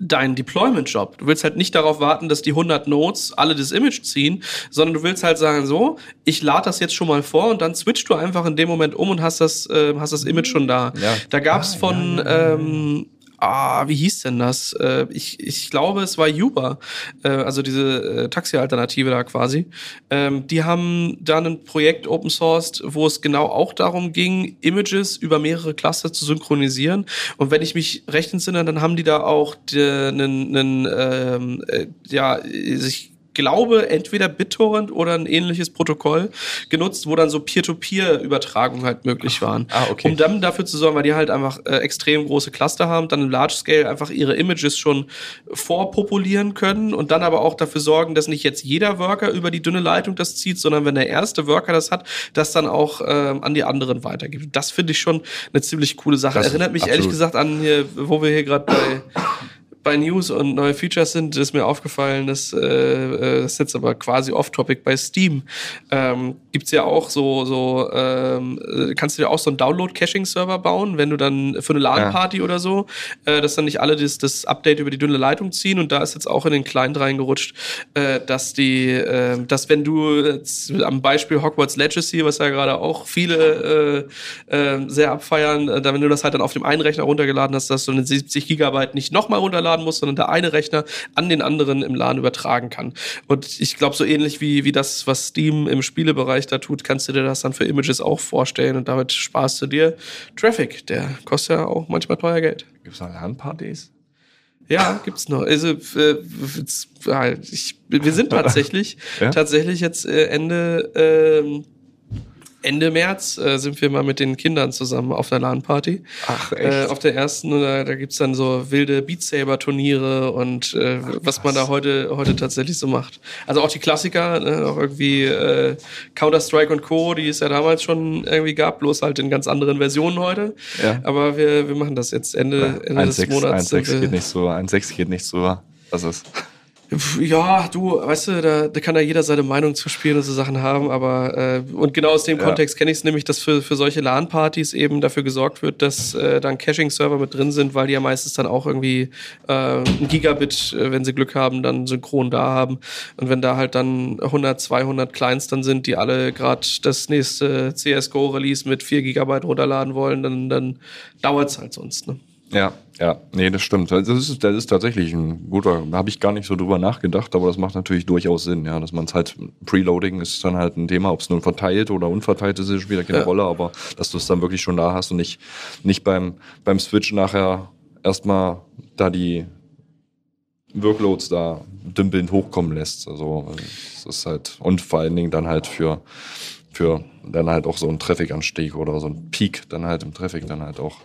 dein Deployment-Job. Du willst halt nicht darauf warten, dass die 100 Nodes alle das Image ziehen, sondern du willst halt sagen, so, ich lade das jetzt schon mal vor und dann switchst du einfach in dem Moment um und hast das, äh, hast das Image schon da. Ja. Da gab's ah, von ja, ja, ähm, ah, wie hieß denn das? Äh, ich, ich glaube, es war Uber, äh, also diese äh, Taxi-Alternative da quasi. Ähm, die haben da ein Projekt open sourced, wo es genau auch darum ging, Images über mehrere Cluster zu synchronisieren. Und wenn ich mich recht entsinne, dann haben die da auch einen, ähm, äh, ja, sich glaube, entweder BitTorrent oder ein ähnliches Protokoll genutzt, wo dann so Peer-to-Peer-Übertragungen halt möglich waren. Ah, okay. Um dann dafür zu sorgen, weil die halt einfach äh, extrem große Cluster haben, dann im Large Scale einfach ihre Images schon vorpopulieren können und dann aber auch dafür sorgen, dass nicht jetzt jeder Worker über die dünne Leitung das zieht, sondern wenn der erste Worker das hat, das dann auch äh, an die anderen weitergibt. Das finde ich schon eine ziemlich coole Sache. Das Erinnert mich absolut. ehrlich gesagt an hier, wo wir hier gerade bei bei News und neue Features sind, ist mir aufgefallen, dass äh, äh das ist jetzt aber quasi off-topic bei Steam. Ähm, gibt's ja auch so, so ähm, äh, kannst du dir auch so einen Download-Caching-Server bauen, wenn du dann für eine LAN-Party ja. oder so, äh, dass dann nicht alle das, das Update über die dünne Leitung ziehen und da ist jetzt auch in den Client reingerutscht, äh, dass die, äh, dass wenn du jetzt am Beispiel Hogwarts Legacy, was ja gerade auch viele äh, äh, sehr abfeiern, äh, wenn du das halt dann auf dem einen Rechner runtergeladen hast, dass du eine 70 Gigabyte nicht nochmal runterladen hochladen muss, sondern der eine Rechner an den anderen im LAN übertragen kann. Und ich glaube, so ähnlich wie, wie das, was Steam im Spielebereich da tut, kannst du dir das dann für Images auch vorstellen und damit sparst du dir Traffic. Der kostet ja auch manchmal teuer Geld. Gibt es noch LAN-Partys? Ja, gibt's noch. Also äh, ich, wir sind tatsächlich ja? tatsächlich jetzt äh, Ende äh, Ende März äh, sind wir mal mit den Kindern zusammen auf der LAN-Party. Ach, echt? Äh, auf der ersten, da, da gibt's dann so wilde Beat Saber-Turniere und äh, Ach, was man da heute, heute tatsächlich so macht. Also auch die Klassiker, ne, auch irgendwie äh, Counter-Strike und Co., die es ja damals schon irgendwie gab, bloß halt in ganz anderen Versionen heute. Ja. Aber wir, wir machen das jetzt Ende, Ende des 6, Monats. 1.6 geht nicht so, 1.6 geht nicht so. Was ist? Ja, du, weißt du, da, da kann ja jeder seine Meinung zu Spielen und so Sachen haben, aber äh, und genau aus dem ja. Kontext kenne ich es nämlich, dass für, für solche LAN-Partys eben dafür gesorgt wird, dass äh, dann Caching-Server mit drin sind, weil die ja meistens dann auch irgendwie äh, ein Gigabit, äh, wenn sie Glück haben, dann synchron da haben. Und wenn da halt dann 100, 200 Clients dann sind, die alle gerade das nächste CSGO-Release mit 4 Gigabyte runterladen wollen, dann, dann dauert es halt sonst. Ne? Ja, ja, nee, das stimmt. Das ist, das ist tatsächlich ein guter, da habe ich gar nicht so drüber nachgedacht, aber das macht natürlich durchaus Sinn, ja, dass man es halt, Preloading ist dann halt ein Thema, ob es nun verteilt oder unverteilt ist, spielt ja keine ja. Rolle, aber dass du es dann wirklich schon da hast und nicht, nicht beim, beim Switch nachher erstmal da die Workloads da dümpelnd hochkommen lässt. Also, das ist halt, und vor allen Dingen dann halt für, für dann halt auch so ein Traffic-Anstieg oder so ein Peak dann halt im Traffic dann halt auch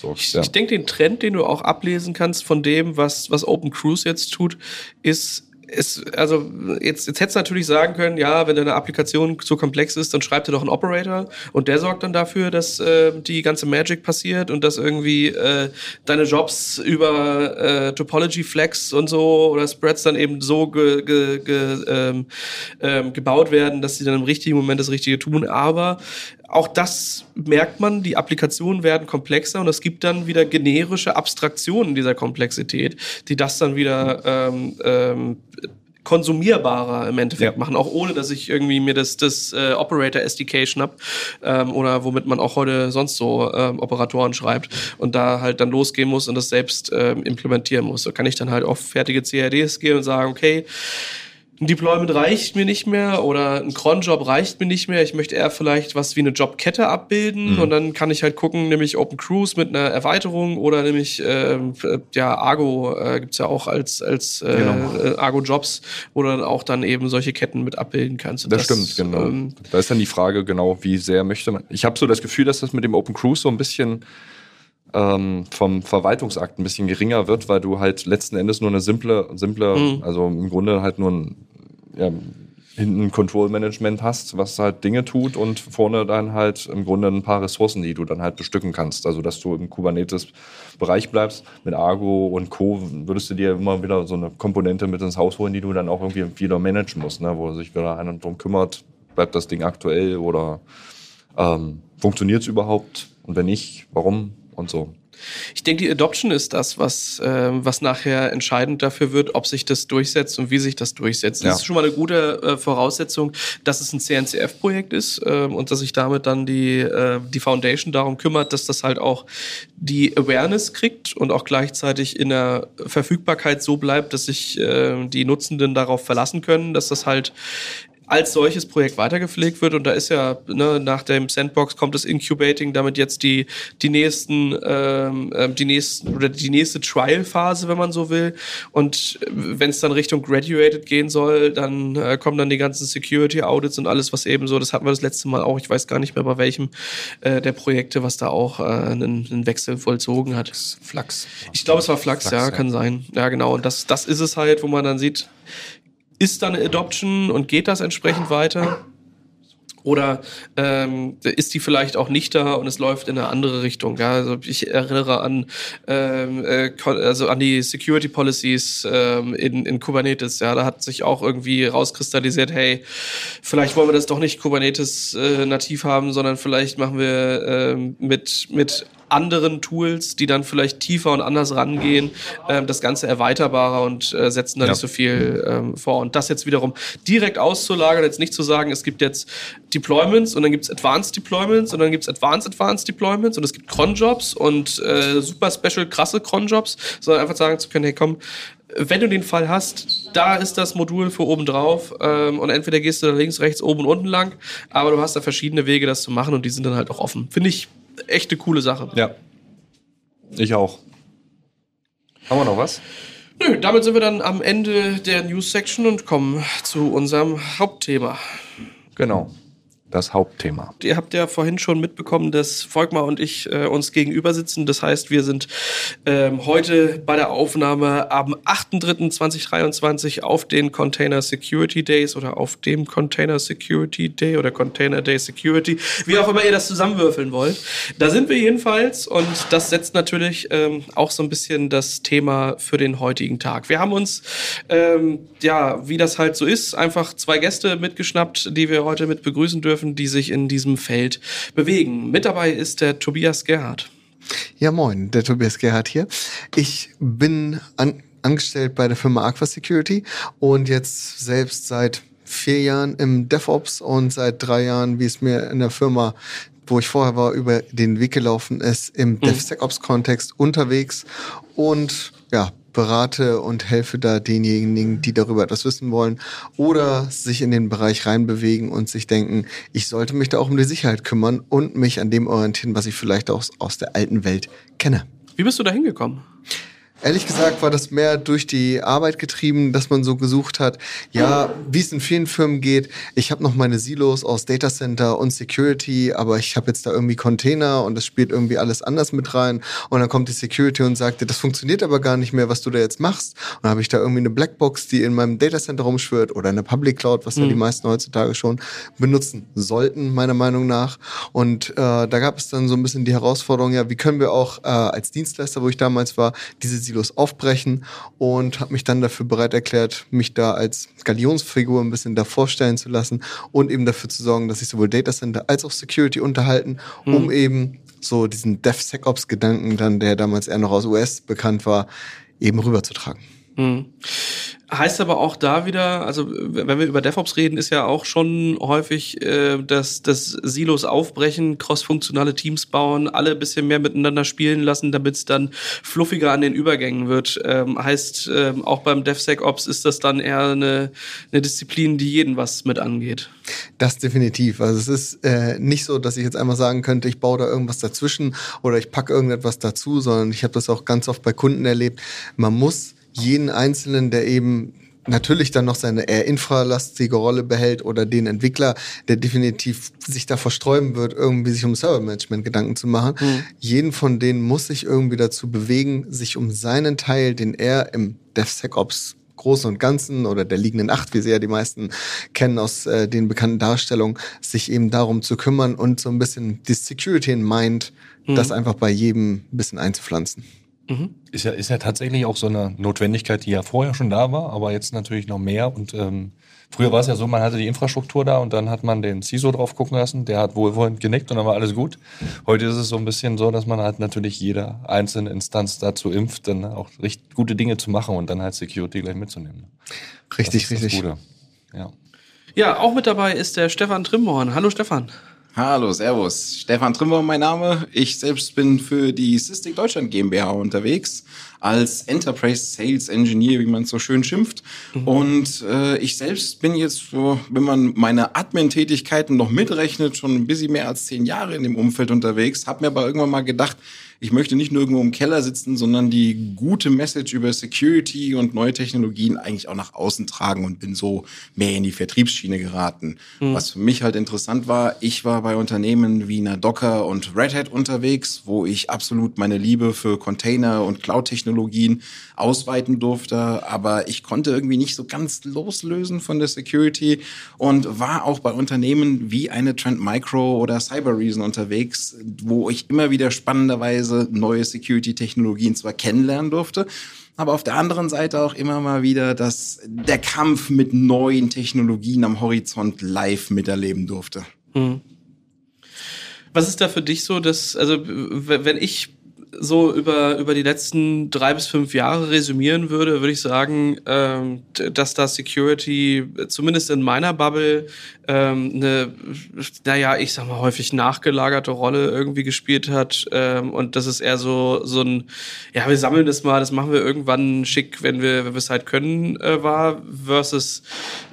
so, ich, ja. ich denke, den Trend, den du auch ablesen kannst von dem, was, was Open Cruise jetzt tut, ist ist, also jetzt, jetzt hättest du natürlich sagen können, ja, wenn deine Applikation zu komplex ist, dann schreib dir doch einen Operator und der sorgt dann dafür, dass äh, die ganze Magic passiert und dass irgendwie äh, deine Jobs über äh, Topology Flex und so oder Spreads dann eben so ge, ge, ge, ähm, ähm, gebaut werden, dass sie dann im richtigen Moment das Richtige tun. Aber auch das merkt man, die Applikationen werden komplexer und es gibt dann wieder generische Abstraktionen dieser Komplexität, die das dann wieder ähm, ähm, konsumierbarer im Endeffekt ja. machen, auch ohne dass ich irgendwie mir das, das äh, Operator SDK schnapp ähm, oder womit man auch heute sonst so ähm, Operatoren schreibt und da halt dann losgehen muss und das selbst ähm, implementieren muss. So kann ich dann halt auf fertige CRDs gehen und sagen, okay, ein Deployment reicht mir nicht mehr oder ein Cron-Job reicht mir nicht mehr. Ich möchte eher vielleicht was wie eine Jobkette abbilden mhm. und dann kann ich halt gucken, nämlich Open Cruise mit einer Erweiterung oder nämlich äh, ja Argo äh, gibt's ja auch als als äh, genau. Äh, Argo Jobs, wo du dann auch dann eben solche Ketten mit abbilden kannst. Das, das, stimmt, genau. Ähm, da ist dann die Frage genau, wie sehr möchte man. Ich habe so das Gefühl, dass das mit dem Open Cruise so ein bisschen ähm, vom Verwaltungsakt ein bisschen geringer wird, weil du halt letzten Endes nur eine simple, simple, mhm. also im Grunde halt nur ein ja, hinten Control Management hast, was halt Dinge tut und vorne dann halt im Grunde ein paar Ressourcen, die du dann halt bestücken kannst. Also dass du im Kubernetes-Bereich bleibst. Mit Argo und Co. würdest du dir immer wieder so eine Komponente mit ins Haus holen, die du dann auch irgendwie wieder managen musst, ne? wo sich wieder einer drum kümmert, bleibt das Ding aktuell oder ähm, funktioniert es überhaupt und wenn nicht, warum und so. Ich denke, die Adoption ist das, was, äh, was nachher entscheidend dafür wird, ob sich das durchsetzt und wie sich das durchsetzt. Ja. Das ist schon mal eine gute äh, Voraussetzung, dass es ein CNCF-Projekt ist äh, und dass sich damit dann die, äh, die Foundation darum kümmert, dass das halt auch die Awareness kriegt und auch gleichzeitig in der Verfügbarkeit so bleibt, dass sich äh, die Nutzenden darauf verlassen können, dass das halt als solches Projekt weitergepflegt wird. Und da ist ja ne, nach dem Sandbox kommt das Incubating, damit jetzt die die nächsten ähm, ähm die nächsten oder die nächste Trial-Phase, wenn man so will. Und wenn es dann Richtung Graduated gehen soll, dann äh, kommen dann die ganzen Security Audits und alles, was eben so. Das hatten wir das letzte Mal auch. Ich weiß gar nicht mehr bei welchem äh, der Projekte, was da auch äh, einen, einen Wechsel vollzogen hat. Flachs. Ich glaube, es war Flachs, Flachs ja, ja, kann sein. Ja, genau. Und das das ist es halt, wo man dann sieht ist da eine Adoption und geht das entsprechend weiter? Oder ähm, ist die vielleicht auch nicht da und es läuft in eine andere Richtung? Ja, also ich erinnere an ähm, äh, also an die Security Policies ähm, in, in Kubernetes. Ja, da hat sich auch irgendwie rauskristallisiert, hey, vielleicht wollen wir das doch nicht Kubernetes äh, nativ haben, sondern vielleicht machen wir ähm, mit mit anderen Tools, die dann vielleicht tiefer und anders rangehen, äh, das Ganze erweiterbarer und äh, setzen da ja. nicht so viel ähm, vor. Und das jetzt wiederum direkt auszulagern, jetzt nicht zu sagen, es gibt jetzt Deployments und dann gibt es Advanced Deployments und dann gibt es Advanced Advanced Deployments und es gibt Cronjobs und äh, super special krasse Cronjobs, sondern einfach sagen zu können, hey komm, wenn du den Fall hast, da ist das Modul für oben drauf ähm, und entweder gehst du da links, rechts, oben und unten lang, aber du hast da verschiedene Wege, das zu machen und die sind dann halt auch offen. Finde ich echt eine coole Sache. Ja. Ich auch. Haben wir noch was? Nö, damit sind wir dann am Ende der News-Section und kommen zu unserem Hauptthema. Genau das Hauptthema. Ihr habt ja vorhin schon mitbekommen, dass Volkmar und ich äh, uns gegenüber sitzen. Das heißt, wir sind ähm, heute bei der Aufnahme am 8.3.2023 auf den Container Security Days oder auf dem Container Security Day oder Container Day Security, wie auch immer ihr das zusammenwürfeln wollt. Da sind wir jedenfalls und das setzt natürlich ähm, auch so ein bisschen das Thema für den heutigen Tag. Wir haben uns, ähm, ja, wie das halt so ist, einfach zwei Gäste mitgeschnappt, die wir heute mit begrüßen dürfen die sich in diesem Feld bewegen. Mit dabei ist der Tobias Gerhardt. Ja, moin, der Tobias Gerhardt hier. Ich bin an, angestellt bei der Firma Aqua Security und jetzt selbst seit vier Jahren im DevOps und seit drei Jahren, wie es mir in der Firma wo ich vorher war, über den Weg gelaufen ist, im mhm. DevSecOps-Kontext unterwegs und ja, berate und helfe da denjenigen, die darüber etwas wissen wollen oder sich in den Bereich reinbewegen und sich denken, ich sollte mich da auch um die Sicherheit kümmern und mich an dem orientieren, was ich vielleicht auch aus der alten Welt kenne. Wie bist du da hingekommen? Ehrlich gesagt war das mehr durch die Arbeit getrieben, dass man so gesucht hat, ja, wie es in vielen Firmen geht. Ich habe noch meine Silos aus Data Center und Security, aber ich habe jetzt da irgendwie Container und das spielt irgendwie alles anders mit rein. Und dann kommt die Security und sagt, das funktioniert aber gar nicht mehr, was du da jetzt machst. Und dann habe ich da irgendwie eine Blackbox, die in meinem Data Center rumschwirrt oder eine Public Cloud, was mhm. ja die mhm. meisten heutzutage schon benutzen sollten, meiner Meinung nach. Und äh, da gab es dann so ein bisschen die Herausforderung, ja, wie können wir auch äh, als Dienstleister, wo ich damals war, diese Silos aufbrechen und habe mich dann dafür bereit erklärt, mich da als Galionsfigur ein bisschen da vorstellen zu lassen und eben dafür zu sorgen, dass sich sowohl Data Center als auch Security unterhalten, mhm. um eben so diesen DevSecOps-Gedanken dann, der damals eher noch aus US bekannt war, eben rüberzutragen. Mhm. Heißt aber auch da wieder, also wenn wir über DevOps reden, ist ja auch schon häufig, äh, dass das Silos aufbrechen, crossfunktionale Teams bauen, alle bisschen mehr miteinander spielen lassen, damit es dann fluffiger an den Übergängen wird. Ähm, heißt, ähm, auch beim DevSecOps ist das dann eher eine, eine Disziplin, die jeden was mit angeht. Das definitiv. Also es ist äh, nicht so, dass ich jetzt einmal sagen könnte, ich baue da irgendwas dazwischen oder ich packe irgendetwas dazu, sondern ich habe das auch ganz oft bei Kunden erlebt. Man muss jeden Einzelnen, der eben natürlich dann noch seine eher infralastige Rolle behält oder den Entwickler, der definitiv sich da versträuben wird, irgendwie sich um Servermanagement Gedanken zu machen. Mhm. Jeden von denen muss sich irgendwie dazu bewegen, sich um seinen Teil, den er im DevSecOps Großen und Ganzen oder der liegenden Acht, wie sie ja die meisten kennen aus äh, den bekannten Darstellungen, sich eben darum zu kümmern und so ein bisschen die Security in Mind, mhm. das einfach bei jedem ein bisschen einzupflanzen. Mhm. Ist, ja, ist ja tatsächlich auch so eine Notwendigkeit, die ja vorher schon da war, aber jetzt natürlich noch mehr. Und ähm, früher war es ja so, man hatte die Infrastruktur da und dann hat man den CISO drauf gucken lassen, der hat wohlwollend genickt und dann war alles gut. Heute ist es so ein bisschen so, dass man halt natürlich jede einzelne Instanz dazu impft, dann auch richtig gute Dinge zu machen und dann halt Security gleich mitzunehmen. Richtig, richtig. Ja. ja, auch mit dabei ist der Stefan Trimborn. Hallo Stefan. Hallo, Servus. Stefan Trimmer, mein Name. Ich selbst bin für die Sysdig Deutschland GmbH unterwegs als Enterprise Sales Engineer, wie man es so schön schimpft. Mhm. Und äh, ich selbst bin jetzt, so, wenn man meine Admin-Tätigkeiten noch mitrechnet, schon ein bisschen mehr als zehn Jahre in dem Umfeld unterwegs. Hab mir aber irgendwann mal gedacht, ich möchte nicht nur irgendwo im Keller sitzen, sondern die gute Message über Security und neue Technologien eigentlich auch nach außen tragen und bin so mehr in die Vertriebsschiene geraten. Mhm. Was für mich halt interessant war, ich war bei Unternehmen wie einer Docker und Red Hat unterwegs, wo ich absolut meine Liebe für Container und Cloud-Technologien ausweiten durfte, aber ich konnte irgendwie nicht so ganz loslösen von der Security und war auch bei Unternehmen wie eine Trend Micro oder Cyber unterwegs, wo ich immer wieder spannenderweise Weise neue Security-Technologien zwar kennenlernen durfte, aber auf der anderen Seite auch immer mal wieder, dass der Kampf mit neuen Technologien am Horizont live miterleben durfte. Mhm. Was ist da für dich so, dass, also wenn ich so über, über die letzten drei bis fünf Jahre resümieren würde, würde ich sagen, ähm, dass da Security zumindest in meiner Bubble ähm, eine, naja, ich sag mal, häufig nachgelagerte Rolle irgendwie gespielt hat. Ähm, und das ist eher so, so ein, ja, wir sammeln das mal, das machen wir irgendwann schick, wenn wir, wenn wir es halt können, äh, war, versus,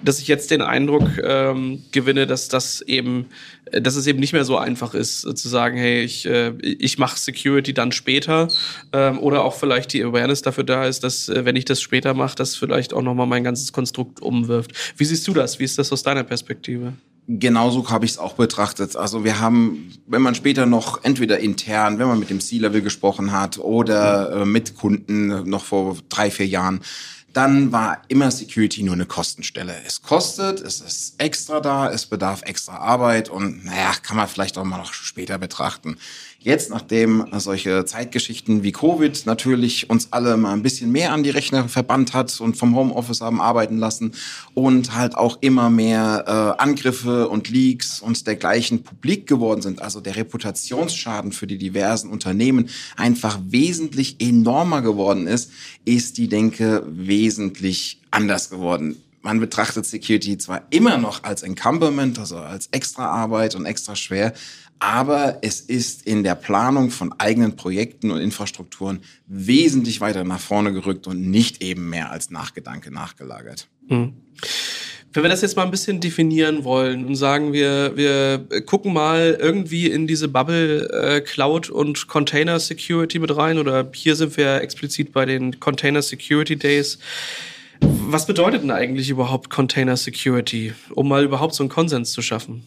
dass ich jetzt den Eindruck ähm, gewinne, dass das eben dass es eben nicht mehr so einfach ist, zu sagen, hey, ich, äh, ich mache Security dann später ähm, oder auch vielleicht die Awareness dafür da ist, dass äh, wenn ich das später mache, das vielleicht auch nochmal mein ganzes Konstrukt umwirft. Wie siehst du das? Wie ist das aus deiner Perspektive? Genauso habe ich es auch betrachtet. Also wir haben, wenn man später noch entweder intern, wenn man mit dem C-Level gesprochen hat oder äh, mit Kunden noch vor drei, vier Jahren, dann war immer Security nur eine Kostenstelle. Es kostet, es ist extra da, es bedarf extra Arbeit und naja, kann man vielleicht auch mal noch später betrachten. Jetzt, nachdem solche Zeitgeschichten wie Covid natürlich uns alle mal ein bisschen mehr an die Rechner verbannt hat und vom Homeoffice haben arbeiten lassen und halt auch immer mehr äh, Angriffe und Leaks und dergleichen publik geworden sind, also der Reputationsschaden für die diversen Unternehmen einfach wesentlich enormer geworden ist, ist die Denke wesentlich anders geworden. Man betrachtet Security zwar immer noch als Encumberment, also als extra Arbeit und extra schwer, aber es ist in der Planung von eigenen Projekten und Infrastrukturen wesentlich weiter nach vorne gerückt und nicht eben mehr als Nachgedanke nachgelagert. Mhm. Wenn wir das jetzt mal ein bisschen definieren wollen und sagen, wir, wir gucken mal irgendwie in diese Bubble äh, Cloud und Container Security mit rein oder hier sind wir explizit bei den Container Security Days. Was bedeutet denn eigentlich überhaupt Container Security, um mal überhaupt so einen Konsens zu schaffen?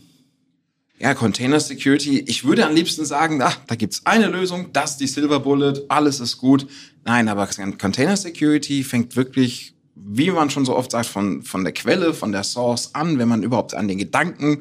Ja, Container Security, ich würde am liebsten sagen, ach, da gibt's eine Lösung, das die Silver Bullet, alles ist gut. Nein, aber Container Security fängt wirklich, wie man schon so oft sagt, von, von der Quelle, von der Source an, wenn man überhaupt an den Gedanken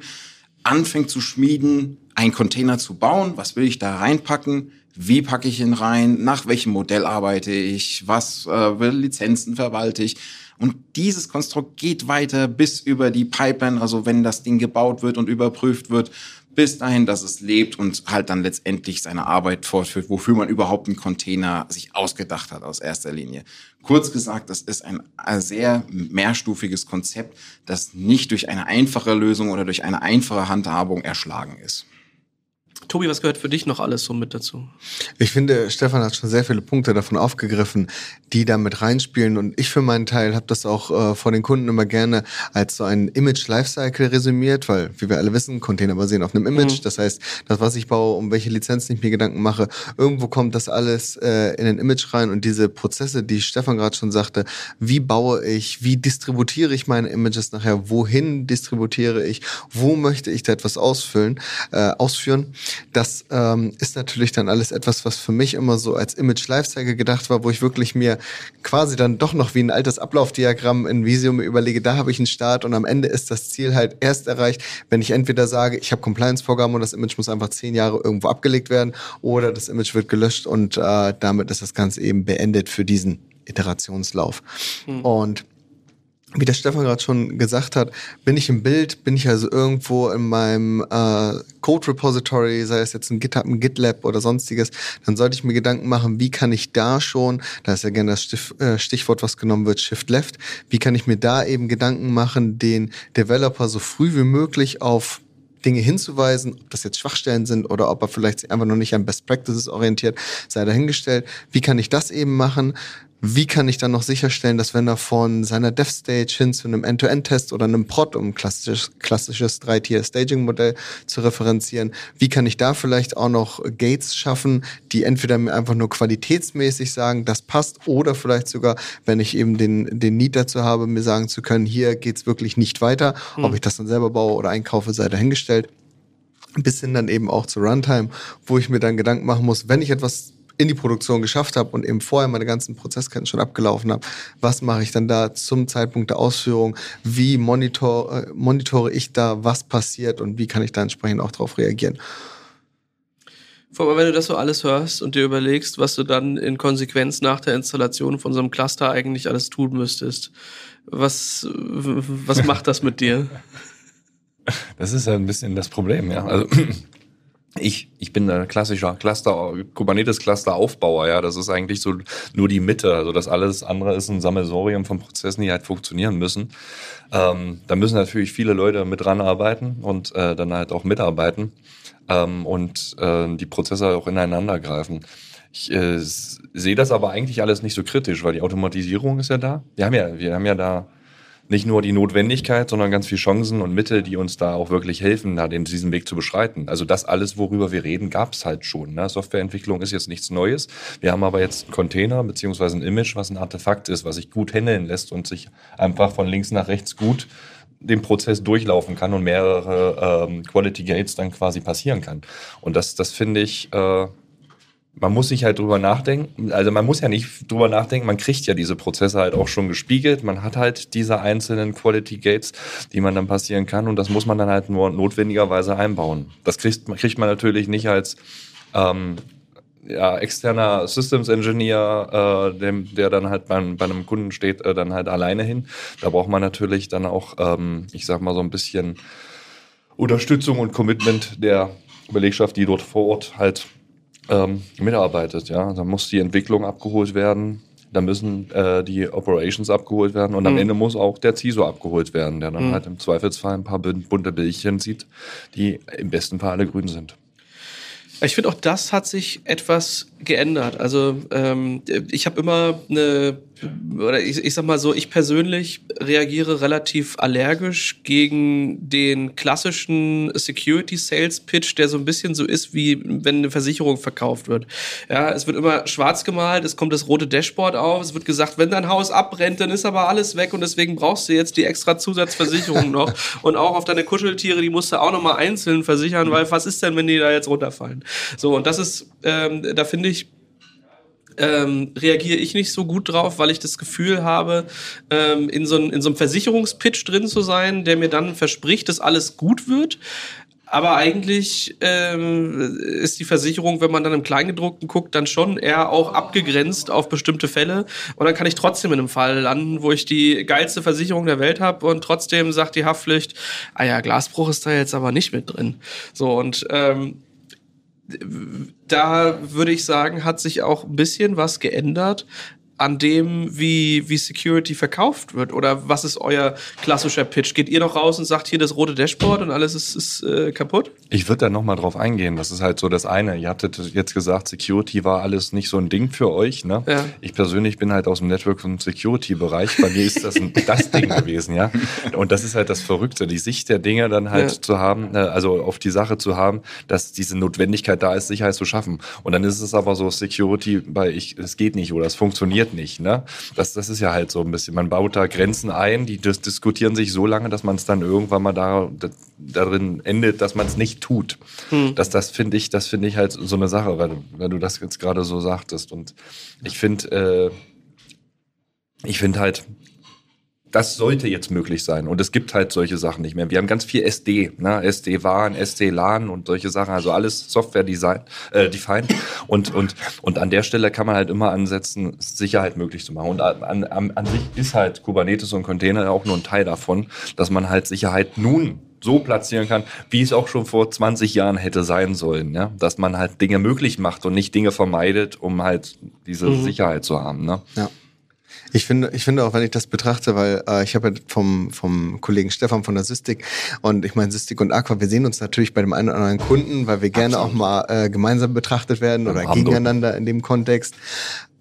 anfängt zu schmieden, einen Container zu bauen, was will ich da reinpacken, wie packe ich ihn rein, nach welchem Modell arbeite ich, was äh, Lizenzen verwalte ich. Und dieses Konstrukt geht weiter bis über die Pipeline, also wenn das Ding gebaut wird und überprüft wird, bis dahin, dass es lebt und halt dann letztendlich seine Arbeit fortführt, wofür man überhaupt einen Container sich ausgedacht hat aus erster Linie. Kurz gesagt, das ist ein sehr mehrstufiges Konzept, das nicht durch eine einfache Lösung oder durch eine einfache Handhabung erschlagen ist. Tobi, was gehört für dich noch alles so mit dazu? Ich finde, Stefan hat schon sehr viele Punkte davon aufgegriffen, die da mit reinspielen. Und ich für meinen Teil habe das auch äh, vor den Kunden immer gerne als so ein Image-Lifecycle resümiert, weil, wie wir alle wissen, Container basieren auf einem Image. Mhm. Das heißt, das, was ich baue, um welche Lizenzen ich mir Gedanken mache, irgendwo kommt das alles äh, in ein Image rein. Und diese Prozesse, die Stefan gerade schon sagte, wie baue ich, wie distributiere ich meine Images nachher, wohin distributiere ich, wo möchte ich da etwas ausfüllen, äh, ausführen, Das ähm, ist natürlich dann alles etwas, was für mich immer so als Image Lifecycle gedacht war, wo ich wirklich mir quasi dann doch noch wie ein altes Ablaufdiagramm in Visio mir überlege, da habe ich einen Start und am Ende ist das Ziel halt erst erreicht, wenn ich entweder sage, ich habe Compliance-Vorgaben und das Image muss einfach zehn Jahre irgendwo abgelegt werden oder das Image wird gelöscht und äh, damit ist das Ganze eben beendet für diesen Iterationslauf. Hm. Und wie der Stefan gerade schon gesagt hat, bin ich im Bild, bin ich also irgendwo in meinem äh, Code Repository, sei es jetzt ein GitHub, ein GitLab oder sonstiges, dann sollte ich mir Gedanken machen, wie kann ich da schon, da ist ja gerne das äh, Stichwort, was genommen wird, Shift Left, wie kann ich mir da eben Gedanken machen, den Developer so früh wie möglich auf Dinge hinzuweisen, ob das jetzt Schwachstellen sind oder ob er vielleicht einfach noch nicht an Best Practices orientiert, sei dahingestellt. Wie kann ich das eben machen? Wie kann ich dann noch sicherstellen, dass wenn er von seiner Dev Stage hin zu einem End-to-End-Test oder einem Prod, um ein klassisches, klassisches Drei-Tier-Staging-Modell zu referenzieren, wie kann ich da vielleicht auch noch Gates schaffen, die entweder mir einfach nur qualitätsmäßig sagen, das passt, oder vielleicht sogar, wenn ich eben den, den Need dazu habe, mir sagen zu können, hier geht's wirklich nicht weiter. Hm. Ob ich das dann selber baue oder einkaufe, sei dahingestellt. Bis hin dann eben auch zu Runtime, wo ich mir dann Gedanken machen muss, wenn ich etwas in die Produktion geschafft habe und eben vorher meine ganzen Prozessketten schon abgelaufen habe, was mache ich dann da zum Zeitpunkt der Ausführung? Wie monitor, äh, monitore ich da, was passiert und wie kann ich da entsprechend auch darauf reagieren? Vor allem, wenn du das so alles hörst und dir überlegst, was du dann in Konsequenz nach der Installation von so einem Cluster eigentlich alles tun müsstest, was, was macht das mit dir? Das ist ja ein bisschen das Problem, ja. Also ich, ich bin ein klassischer Cluster, Kubernetes-Cluster-Aufbauer, ja. Das ist eigentlich so nur die Mitte. Also das alles andere ist ein Sammelsorium von Prozessen, die halt funktionieren müssen. Ähm, da müssen natürlich viele Leute mit dran arbeiten und äh, dann halt auch mitarbeiten ähm, und äh, die Prozesse auch ineinander greifen. Ich äh, sehe das aber eigentlich alles nicht so kritisch, weil die Automatisierung ist ja da. Wir haben ja, wir haben ja da nicht nur die Notwendigkeit, sondern ganz viele Chancen und Mittel, die uns da auch wirklich helfen, da den, diesen Weg zu beschreiten. Also das alles, worüber wir reden, gab es halt schon. Ne? Softwareentwicklung ist jetzt nichts Neues. Wir haben aber jetzt einen Container beziehungsweise ein Image, was ein Artefakt ist, was sich gut handeln lässt und sich einfach von links nach rechts gut den Prozess durchlaufen kann und mehrere ähm, Quality Gates dann quasi passieren kann. Und das, das finde ich, äh, man muss sich halt drüber nachdenken. Also man muss ja nicht drüber nachdenken, man kriegt ja diese Prozesse halt auch schon gespiegelt. Man hat halt diese einzelnen Quality Gates, die man dann passieren kann und das muss man dann halt nur notwendigerweise einbauen. Das kriegt, kriegt man natürlich nicht als ähm, ja, externer Systems Engineer, äh, dem, der dann halt beim, bei einem Kunden steht, äh, dann halt alleine hin. Da braucht man natürlich dann auch, ähm, ich sag mal so ein bisschen Unterstützung und Commitment der Belegschaft, die dort vor Ort halt ähm, mitarbeitet. Ja, da muss die Entwicklung abgeholt werden, da müssen äh, die Operations abgeholt werden und am mhm. Ende muss auch der CISO abgeholt werden, der dann mhm. halt im Zweifelsfall ein paar bunte Bildchen sieht, die im besten Fall alle grün sind. Ich finde auch das hat sich etwas geändert. Also ähm, ich habe immer eine oder ich, ich sag mal so, ich persönlich reagiere relativ allergisch gegen den klassischen Security Sales Pitch, der so ein bisschen so ist, wie wenn eine Versicherung verkauft wird. Ja, es wird immer schwarz gemalt, es kommt das rote Dashboard auf, es wird gesagt, wenn dein Haus abbrennt, dann ist aber alles weg und deswegen brauchst du jetzt die extra Zusatzversicherung noch und auch auf deine Kuscheltiere, die musst du auch nochmal einzeln versichern, weil was ist denn, wenn die da jetzt runterfallen? So, und das ist, ähm, da finde ich, ähm, reagiere ich nicht so gut drauf, weil ich das Gefühl habe, ähm, in, so ein, in so einem Versicherungspitch drin zu sein, der mir dann verspricht, dass alles gut wird. Aber eigentlich ähm, ist die Versicherung, wenn man dann im Kleingedruckten guckt, dann schon eher auch abgegrenzt auf bestimmte Fälle. Und dann kann ich trotzdem in einem Fall landen, wo ich die geilste Versicherung der Welt habe und trotzdem sagt die Haftpflicht, ah ja, Glasbruch ist da jetzt aber nicht mit drin. So und ähm, da würde ich sagen, hat sich auch ein bisschen was geändert an dem, wie, wie Security verkauft wird? Oder was ist euer klassischer Pitch? Geht ihr noch raus und sagt, hier das rote Dashboard und alles ist, ist äh, kaputt? Ich würde da nochmal drauf eingehen. Das ist halt so das eine. Ihr hattet jetzt gesagt, Security war alles nicht so ein Ding für euch. Ne? Ja. Ich persönlich bin halt aus dem Network- und Security-Bereich. Bei mir ist das ein, das Ding gewesen. ja. Und das ist halt das Verrückte, die Sicht der Dinge dann halt ja. zu haben, äh, also auf die Sache zu haben, dass diese Notwendigkeit da ist, Sicherheit zu schaffen. Und dann ist es aber so, Security, bei ich, es geht nicht oder es funktioniert halt nicht. Ne? Das, das ist ja halt so ein bisschen, man baut da Grenzen ein, die dis diskutieren sich so lange, dass man es dann irgendwann mal da, da, darin endet, dass man es nicht tut. Hm. Das, das finde ich, das finde ich halt so eine Sache, weil, weil du das jetzt gerade so sagtest. Und ich finde, äh, ich finde halt, das sollte jetzt möglich sein. Und es gibt halt solche Sachen nicht mehr. Wir haben ganz viel SD, ne? SD-WAN, SD-LAN und solche Sachen, also alles Software-Design, äh, defined. Und, und, und an der Stelle kann man halt immer ansetzen, Sicherheit möglich zu machen. Und an, an, an sich ist halt Kubernetes und Container auch nur ein Teil davon, dass man halt Sicherheit nun so platzieren kann, wie es auch schon vor 20 Jahren hätte sein sollen, ja? dass man halt Dinge möglich macht und nicht Dinge vermeidet, um halt diese mhm. Sicherheit zu haben. Ne? Ja. Ich finde, ich finde auch, wenn ich das betrachte, weil äh, ich habe ja vom, vom Kollegen Stefan von der Systik und ich meine Systik und Aqua, wir sehen uns natürlich bei dem einen oder anderen Kunden, weil wir gerne Absolut. auch mal äh, gemeinsam betrachtet werden oder gegeneinander in dem Kontext.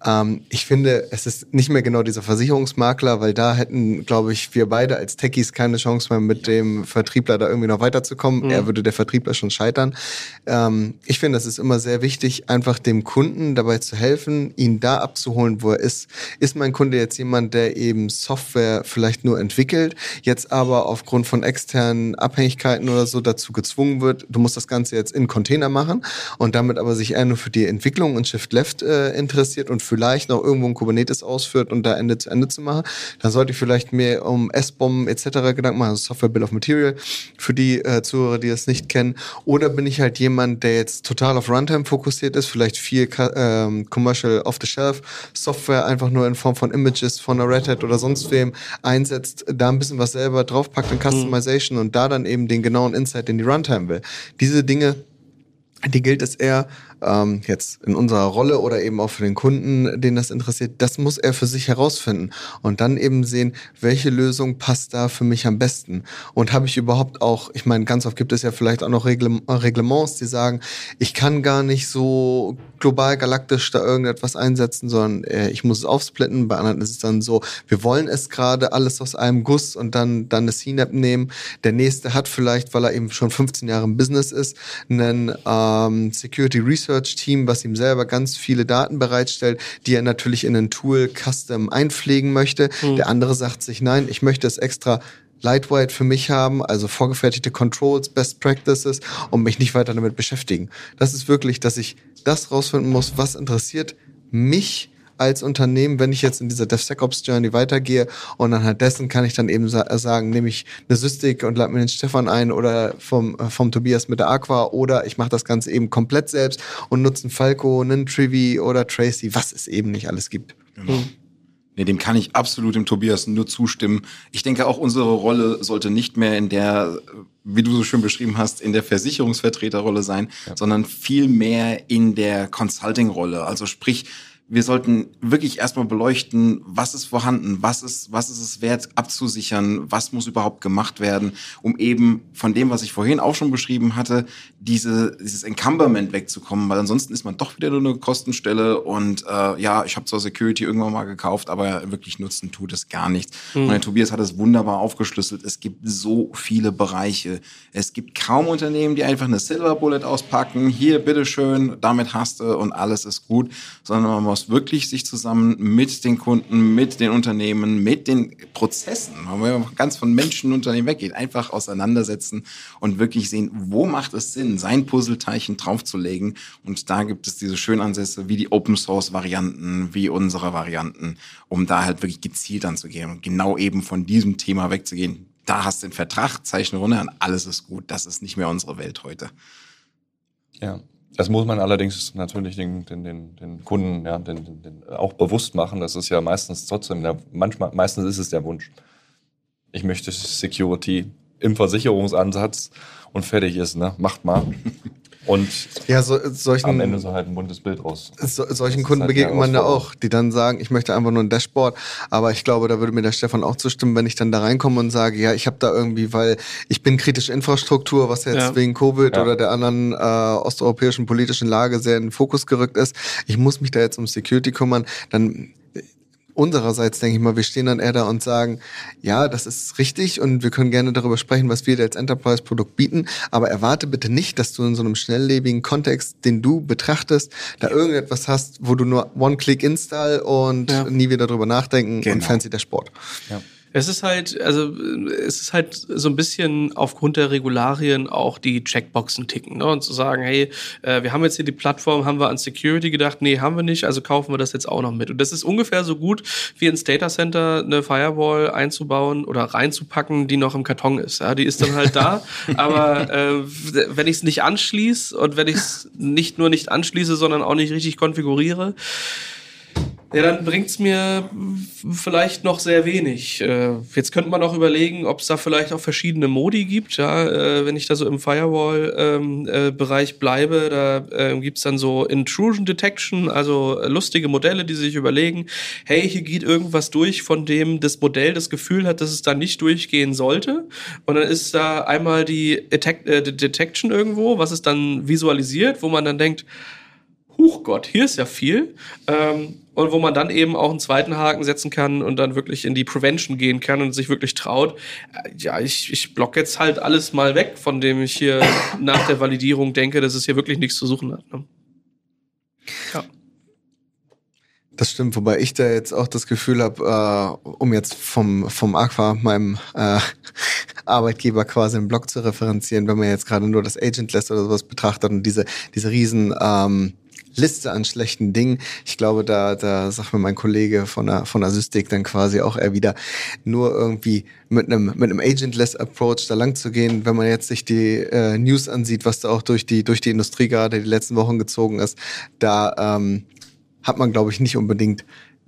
Ähm, ich finde, es ist nicht mehr genau dieser Versicherungsmakler, weil da hätten, glaube ich, wir beide als Techies keine Chance mehr mit dem Vertriebler da irgendwie noch weiterzukommen. Mhm. Er würde der Vertriebler schon scheitern. Ähm, ich finde, es ist immer sehr wichtig, einfach dem Kunden dabei zu helfen, ihn da abzuholen, wo er ist. Ist mein Kunde jetzt jemand, der eben Software vielleicht nur entwickelt, jetzt aber aufgrund von externen Abhängigkeiten oder so dazu gezwungen wird, du musst das Ganze jetzt in Container machen und damit aber sich eher nur für die Entwicklung und Shift Left äh, interessiert und vielleicht noch irgendwo ein Kubernetes ausführt und da Ende zu Ende zu machen, dann sollte ich vielleicht mehr um S-Bomben etc. Gedanken machen, also Software Bill of Material für die äh, Zuhörer, die das nicht kennen. Oder bin ich halt jemand, der jetzt total auf Runtime fokussiert ist, vielleicht viel ähm, Commercial off-the-shelf Software einfach nur in Form von Images von einer Red Hat oder sonst wem einsetzt, da ein bisschen was selber draufpackt in Customization mhm. und da dann eben den genauen Insight in die Runtime will. Diese Dinge die gilt es eher ähm, jetzt in unserer Rolle oder eben auch für den Kunden, den das interessiert, das muss er für sich herausfinden und dann eben sehen, welche Lösung passt da für mich am besten und habe ich überhaupt auch, ich meine, ganz oft gibt es ja vielleicht auch noch Reglements, die sagen, ich kann gar nicht so global galaktisch da irgendetwas einsetzen, sondern äh, ich muss es aufsplitten. Bei anderen ist es dann so, wir wollen es gerade alles aus einem Guss und dann dann eine CNAP nehmen. Der nächste hat vielleicht, weil er eben schon 15 Jahre im Business ist, einen ähm, Security Research Research-Team, was ihm selber ganz viele Daten bereitstellt, die er natürlich in ein Tool custom einpflegen möchte. Mhm. Der andere sagt sich, nein, ich möchte es extra lightweight für mich haben, also vorgefertigte Controls, Best Practices und mich nicht weiter damit beschäftigen. Das ist wirklich, dass ich das rausfinden muss, was interessiert mich als Unternehmen, wenn ich jetzt in dieser DevSecOps Journey weitergehe und anhand dessen kann ich dann eben sa sagen, nehme ich eine Systik und lade mir den Stefan ein oder vom, äh, vom Tobias mit der Aqua oder ich mache das Ganze eben komplett selbst und nutze einen Falco, einen Trivi oder Tracy, was es eben nicht alles gibt. Genau. Mhm. Nee, dem kann ich absolut dem Tobias nur zustimmen. Ich denke auch unsere Rolle sollte nicht mehr in der, wie du so schön beschrieben hast, in der Versicherungsvertreterrolle sein, ja. sondern viel mehr in der Consulting-Rolle. Also sprich, wir sollten wirklich erstmal beleuchten, was ist vorhanden, was ist, was ist es wert abzusichern, was muss überhaupt gemacht werden, um eben von dem, was ich vorhin auch schon beschrieben hatte, diese, dieses Encumberment wegzukommen, weil ansonsten ist man doch wieder nur eine Kostenstelle und äh, ja, ich habe zwar Security irgendwann mal gekauft, aber wirklich nutzen tut es gar nichts. Mhm. Und der Tobias hat es wunderbar aufgeschlüsselt. Es gibt so viele Bereiche. Es gibt kaum Unternehmen, die einfach eine Silver Bullet auspacken, hier, bitteschön, damit hast du und alles ist gut, sondern man muss muss wirklich sich zusammen mit den Kunden, mit den Unternehmen, mit den Prozessen, wenn man ganz von Menschen und Unternehmen weggeht, einfach auseinandersetzen und wirklich sehen, wo macht es Sinn, sein Puzzleteilchen draufzulegen. Und da gibt es diese schönen Ansätze wie die Open Source Varianten, wie unsere Varianten, um da halt wirklich gezielt anzugehen und genau eben von diesem Thema wegzugehen. Da hast du den Vertrag, Zeichen runter und alles ist gut. Das ist nicht mehr unsere Welt heute. Ja, das muss man allerdings natürlich den, den, den, den Kunden ja, den, den, den auch bewusst machen. Das ist ja meistens trotzdem, der, manchmal, meistens ist es der Wunsch. Ich möchte Security im Versicherungsansatz und fertig ist, ne? Macht mal. Und ja, so, solchen, am Ende so halt ein buntes Bild raus. So, solchen Kunden halt begegnet man ja auch, die dann sagen, ich möchte einfach nur ein Dashboard. Aber ich glaube, da würde mir der Stefan auch zustimmen, wenn ich dann da reinkomme und sage, ja, ich habe da irgendwie, weil ich bin kritische Infrastruktur, was jetzt ja. wegen Covid ja. oder der anderen äh, osteuropäischen politischen Lage sehr in den Fokus gerückt ist. Ich muss mich da jetzt um Security kümmern. Dann unsererseits denke ich mal, wir stehen dann eher da und sagen, ja, das ist richtig und wir können gerne darüber sprechen, was wir dir als Enterprise-Produkt bieten, aber erwarte bitte nicht, dass du in so einem schnelllebigen Kontext, den du betrachtest, da irgendetwas hast, wo du nur One-Click-Install und Ja. nie wieder drüber nachdenken und Genau. fancy der Sport. Es ist halt, also es ist halt so ein bisschen aufgrund der Regularien auch die Checkboxen ticken, ne? Und zu sagen, hey, äh, wir haben jetzt hier die Plattform, haben wir an Security gedacht, nee, haben wir nicht, also kaufen wir das jetzt auch noch mit. Und das ist ungefähr so gut, wie ins Data Center eine Firewall einzubauen oder reinzupacken, die noch im Karton ist. Ja? Die ist dann halt da, aber äh, wenn ich es nicht anschließe und wenn ich es nicht nur nicht anschließe, sondern auch nicht richtig konfiguriere, ja, dann bringt's mir vielleicht noch sehr wenig. Äh, jetzt könnte man auch überlegen, ob es da vielleicht auch verschiedene Modi gibt. Ja, äh, wenn ich da so im Firewall-Bereich bleibe, da äh, gibt's dann so Intrusion Detection, also äh, lustige Modelle, die sich überlegen, hey, hier geht irgendwas durch, von dem das Modell das Gefühl hat, dass es da nicht durchgehen sollte. Und dann ist da einmal die Detect äh, Detection irgendwo, was es dann visualisiert, wo man dann denkt, Huch Gott, hier ist ja viel. Ähm, und wo man dann eben auch einen zweiten Haken setzen kann und dann wirklich in die Prevention gehen kann und sich wirklich traut, äh, ja, ich, ich block jetzt halt alles mal weg, von dem ich hier nach der Validierung denke, dass es hier wirklich nichts zu suchen hat. Ne? Ja. Das stimmt, wobei ich da jetzt auch das Gefühl habe, äh, um jetzt vom, vom Aqua, meinem äh, Arbeitgeber quasi einen Blog zu referenzieren, wenn man jetzt gerade nur das Agentless oder sowas betrachtet und diese, diese riesen ähm, Liste an schlechten Dingen. Ich glaube, da, da sagt mir mein Kollege von der, von der Systik dann quasi auch eher wieder, nur irgendwie mit einem, mit einem Agentless Approach da lang zu gehen, wenn man jetzt sich die äh, News ansieht, was da auch durch die, durch die Industrie gerade die letzten Wochen gezogen ist, da ähm, hat man, glaube ich, nicht unbedingt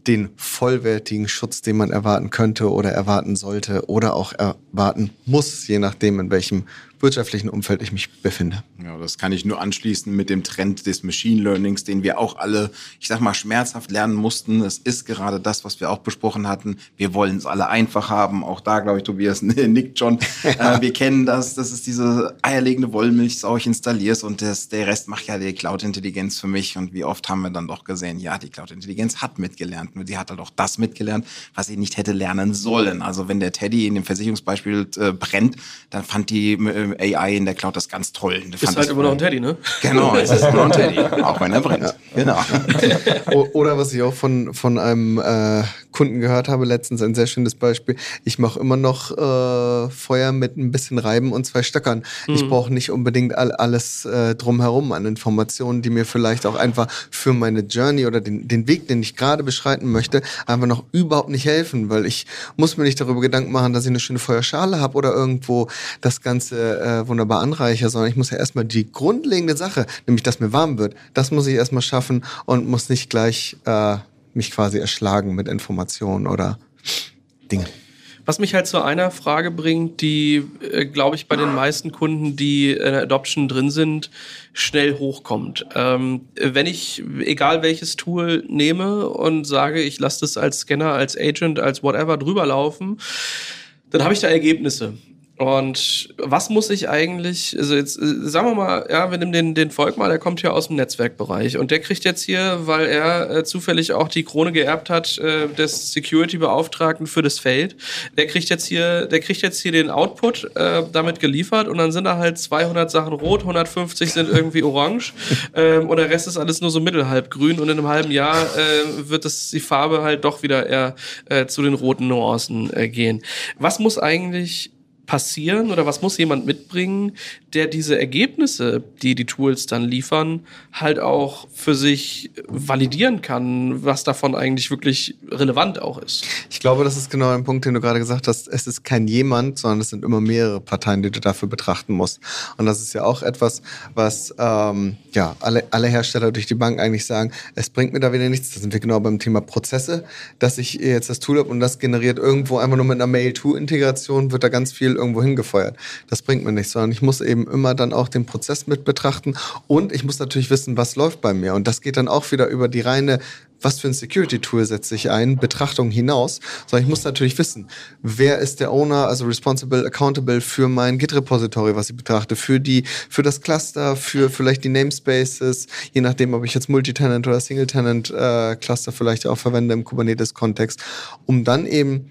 den vollwertigen Schutz, den man erwarten könnte oder erwarten sollte oder auch erwarten muss, je nachdem, in welchem wirtschaftlichen Umfeld ich mich befinde. Ja, das kann ich nur anschließen mit dem Trend des Machine Learnings, den wir auch alle, ich sag mal, schmerzhaft lernen mussten. Das ist gerade das, was wir auch besprochen hatten. Wir wollen es alle einfach haben. Auch da, glaube ich, Tobias nickt schon. äh, wir kennen das. Das ist diese eierlegende Wollmilchsau, ich installierst und das, der Rest macht ja die Cloud-Intelligenz für mich. Und wie oft haben wir dann doch gesehen, ja, die Cloud-Intelligenz hat mitgelernt. Nur die hat halt auch das mitgelernt, was sie nicht hätte lernen sollen. Also wenn der Teddy in dem Versicherungsbeispiel äh, brennt, dann fand die äh, AI in der Cloud das ganz toll. Die Ist fand halt das- immer noch ein Teddy, ne? Genau, es ist nur ein Teddy, auch wenn er brennt. Genau. O- Oder was ich auch von, von einem äh, Kunden gehört habe, letztens ein sehr schönes Beispiel. Ich mache immer noch äh, Feuer mit ein bisschen Reiben und zwei Stöckern. Ich brauche nicht unbedingt all, alles äh, drumherum an Informationen, die mir vielleicht auch einfach für meine Journey oder den, den Weg, den ich gerade beschreiten möchte, einfach noch überhaupt nicht helfen, weil ich muss mir nicht darüber Gedanken machen, dass ich eine schöne Feuerschale habe oder irgendwo das Ganze äh, wunderbar anreiche, sondern ich muss ja erstmal die grundlegende Sache, nämlich dass mir warm wird, das muss ich erstmal schaffen und muss nicht gleich äh, mich quasi erschlagen mit Informationen oder Dingen. Was mich halt zu einer Frage bringt, die, äh, glaube ich, bei den meisten Kunden, die in der Adoption drin sind, schnell hochkommt. Ähm, wenn ich, egal welches Tool nehme und sage, ich lasse das als Scanner, als Agent, als whatever drüber laufen, dann habe ich da Ergebnisse. Und was muss ich eigentlich, also jetzt äh, sagen wir mal, ja, wir nehmen den, den Volk mal, der kommt hier aus dem Netzwerkbereich. Und der kriegt jetzt hier, weil er äh, zufällig auch die Krone geerbt hat, äh, des Security-Beauftragten für das Feld, der kriegt jetzt hier, der kriegt jetzt hier den Output äh, damit geliefert. Und dann sind da halt 200 Sachen rot, 150 sind irgendwie orange. Ähm, und der Rest ist alles nur so mittelhalb grün. Und in einem halben Jahr äh, wird das, die Farbe halt doch wieder eher äh, zu den roten Nuancen äh, gehen. Was muss eigentlich passieren oder was muss jemand mitbringen, der diese Ergebnisse, die die Tools dann liefern, halt auch für sich validieren kann, was davon eigentlich wirklich relevant auch ist. Ich glaube, das ist genau ein Punkt, den du gerade gesagt hast. Es ist kein jemand, sondern es sind immer mehrere Parteien, die du dafür betrachten musst. Und das ist ja auch etwas, was ähm, ja alle, alle Hersteller durch die Bank eigentlich sagen, es bringt mir da wieder nichts. Da sind wir genau beim Thema Prozesse, dass ich jetzt das Tool habe und das generiert irgendwo einfach nur mit einer Mail-to-Integration, wird da ganz viel irgendwo hingefeuert. Das bringt mir nichts, sondern ich muss eben eben immer dann auch den Prozess mit betrachten. Und ich muss natürlich wissen, was läuft bei mir. Und das geht dann auch wieder über die reine was für ein Security-Tool setze ich ein, Betrachtung hinaus, sondern ich muss natürlich wissen, wer ist der Owner, also responsible, accountable für mein Git-Repository, was ich betrachte, für die, für das Cluster, für vielleicht die Namespaces, je nachdem, ob ich jetzt Multitenant oder Single-Tenant äh, Cluster vielleicht auch verwende im Kubernetes-Kontext, um dann eben,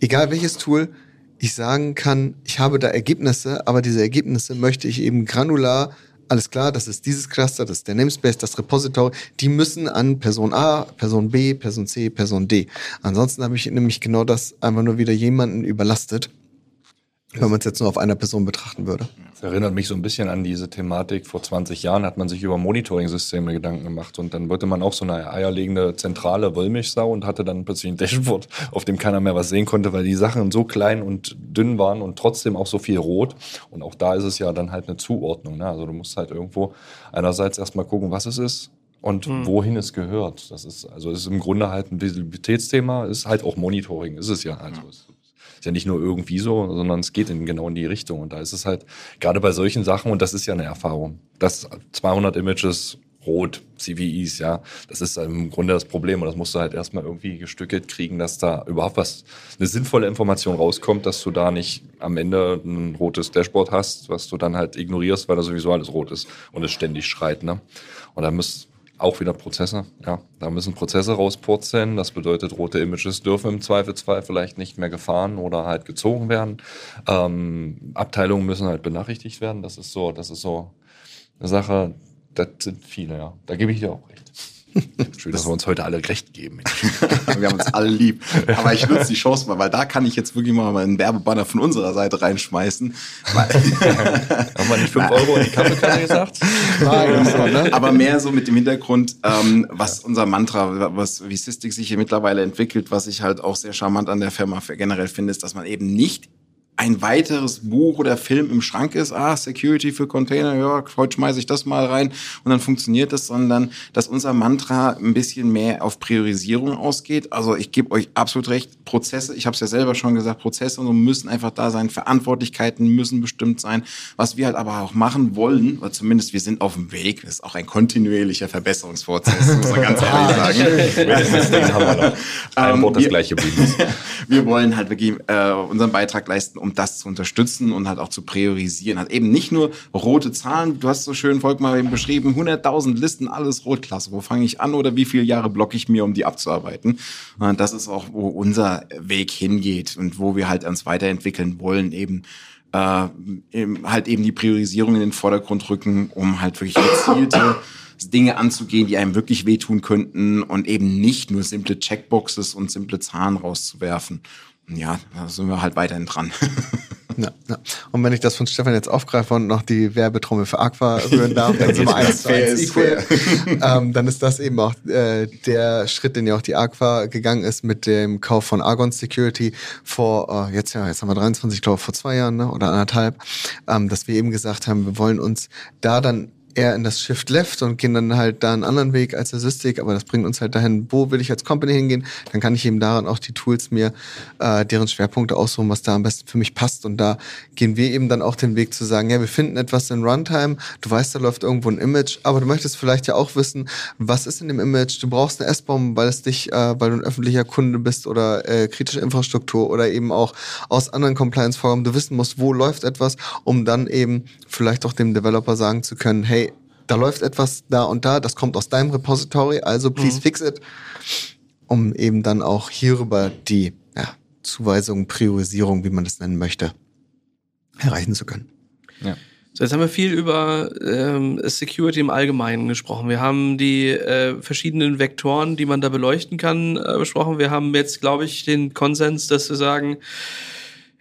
egal welches Tool, ich sagen kann, ich habe da Ergebnisse, aber diese Ergebnisse möchte ich eben granular alles klar, das ist dieses Cluster, das ist der Namespace, das Repository, die müssen an Person A, Person B, Person C, Person D. Ansonsten habe ich nämlich genau das einfach nur wieder jemanden überlastet, wenn man es jetzt nur auf einer Person betrachten würde. Das erinnert mich so ein bisschen an diese Thematik. Vor 20 Jahren hat man sich über Monitoring-Systeme Gedanken gemacht und dann wollte man auch so eine eierlegende zentrale Wollmilchsau und hatte dann plötzlich ein Dashboard, auf dem keiner mehr was sehen konnte, weil die Sachen so klein und dünn waren und trotzdem auch so viel rot. Und auch da ist es ja dann halt eine Zuordnung. Ne? Also du musst halt irgendwo einerseits erstmal gucken, was es ist, und mhm. wohin es gehört. Das ist, also ist im Grunde halt ein Visibilitätsthema, ist halt auch Monitoring, ist es ja. Also ja nicht nur irgendwie so, sondern es geht in, genau in die Richtung. Und da ist es halt, gerade bei solchen Sachen, und das ist ja eine Erfahrung, dass 200 Images rot, CVEs, ja, das ist im Grunde das Problem. Und das musst du halt erstmal irgendwie gestückelt kriegen, dass da überhaupt was, eine sinnvolle Information rauskommt, dass du da nicht am Ende ein rotes Dashboard hast, was du dann halt ignorierst, weil da sowieso alles rot ist und es ständig schreit, ne? Und da muss, auch wieder Prozesse. Ja, da müssen Prozesse rauspurzeln. Das bedeutet, rote Images dürfen im Zweifelsfall vielleicht nicht mehr gefahren oder halt gezogen werden. Ähm, Abteilungen müssen halt benachrichtigt werden. Das ist so, das ist so eine Sache. Das sind viele, ja. Da gebe ich dir auch recht. Schön, dass wir uns heute alle recht geben. wir haben uns alle lieb. Aber ich nutze die Chance mal, weil da kann ich jetzt wirklich mal einen Werbebanner von unserer Seite reinschmeißen. haben wir nicht 5 Euro in die Kaffeekanne gesagt? Nein, ne? Aber mehr so mit dem Hintergrund, ähm, was unser Mantra, was wie Sysdig sich hier mittlerweile entwickelt, was ich halt auch sehr charmant an der Firma generell finde, ist, dass man eben nicht ein weiteres Buch oder Film im Schrank ist, ah, Security für Container, ja, heute schmeiße ich das mal rein und dann funktioniert das, sondern dass unser Mantra ein bisschen mehr auf Priorisierung ausgeht. Also ich gebe euch absolut recht, Prozesse, ich habe es ja selber schon gesagt, Prozesse und so müssen einfach da sein, Verantwortlichkeiten müssen bestimmt sein. Was wir halt aber auch machen wollen, oder zumindest wir sind auf dem Weg, das ist auch ein kontinuierlicher Verbesserungsprozess, muss man ganz ehrlich sagen. Ein Wort das gleiche Wir wollen halt wirklich äh, unseren Beitrag leisten, um das zu unterstützen und halt auch zu priorisieren. Hat eben nicht nur rote Zahlen, du hast so schön Volkmar eben beschrieben, 100.000 Listen, alles Rotklasse. Wo fange ich an oder wie viele Jahre blocke ich mir, um die abzuarbeiten? Das ist auch, wo unser Weg hingeht und wo wir halt uns weiterentwickeln wollen, eben äh, eben, halt eben die Priorisierung in den Vordergrund rücken, um halt wirklich gezielte Dinge anzugehen, die einem wirklich wehtun könnten und eben nicht nur simple Checkboxes und simple Zahlen rauszuwerfen ja, da sind wir halt weiterhin dran. Ja, ja. Und wenn ich das von Stefan jetzt aufgreife und noch die Werbetrommel für Aqua rühren darf, dann sind wir eins zu eins equal. ähm, dann ist das eben auch äh, der Schritt, den ja auch die Aqua gegangen ist mit dem Kauf von Argon Security vor, äh, jetzt ja, jetzt haben wir 23, ich glaube vor zwei Jahren ne, oder anderthalb, ähm, dass wir eben gesagt haben, wir wollen uns da dann eher in das Shift Left und gehen dann halt da einen anderen Weg als der Sysdig, aber das bringt uns halt dahin, wo will ich als Company hingehen, dann kann ich eben daran auch die Tools mir, äh, deren Schwerpunkte aussuchen, was da am besten für mich passt. Und da gehen wir eben dann auch den Weg zu sagen, ja, wir finden etwas in Runtime, du weißt, da läuft irgendwo ein Image, aber du möchtest vielleicht ja auch wissen, was ist in dem Image, du brauchst eine S-Bomb, weil es dich, äh, weil du ein öffentlicher Kunde bist oder äh, kritische Infrastruktur oder eben auch aus anderen Compliance-Vorgaben, du wissen musst, wo läuft etwas, um dann eben vielleicht auch dem Developer sagen zu können, hey, da läuft etwas da und da, das kommt aus deinem Repository, also please mhm. fix it, um eben dann auch hierüber die ja, Zuweisung, Priorisierung, wie man das nennen möchte, erreichen zu können. Ja. So, jetzt haben wir viel über ähm, Security im Allgemeinen gesprochen. Wir haben die äh, verschiedenen Vektoren, die man da beleuchten kann, äh, besprochen. Wir haben jetzt, glaube ich, den Konsens, dass wir sagen,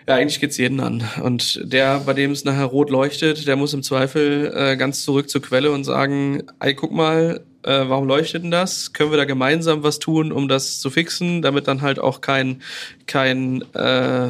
ja, eigentlich geht's jeden an. Und der, bei dem es nachher rot leuchtet, der muss im Zweifel äh, ganz zurück zur Quelle und sagen, ey, guck mal, äh, warum leuchtet denn das? Können wir da gemeinsam was tun, um das zu fixen, damit dann halt auch kein, kein äh,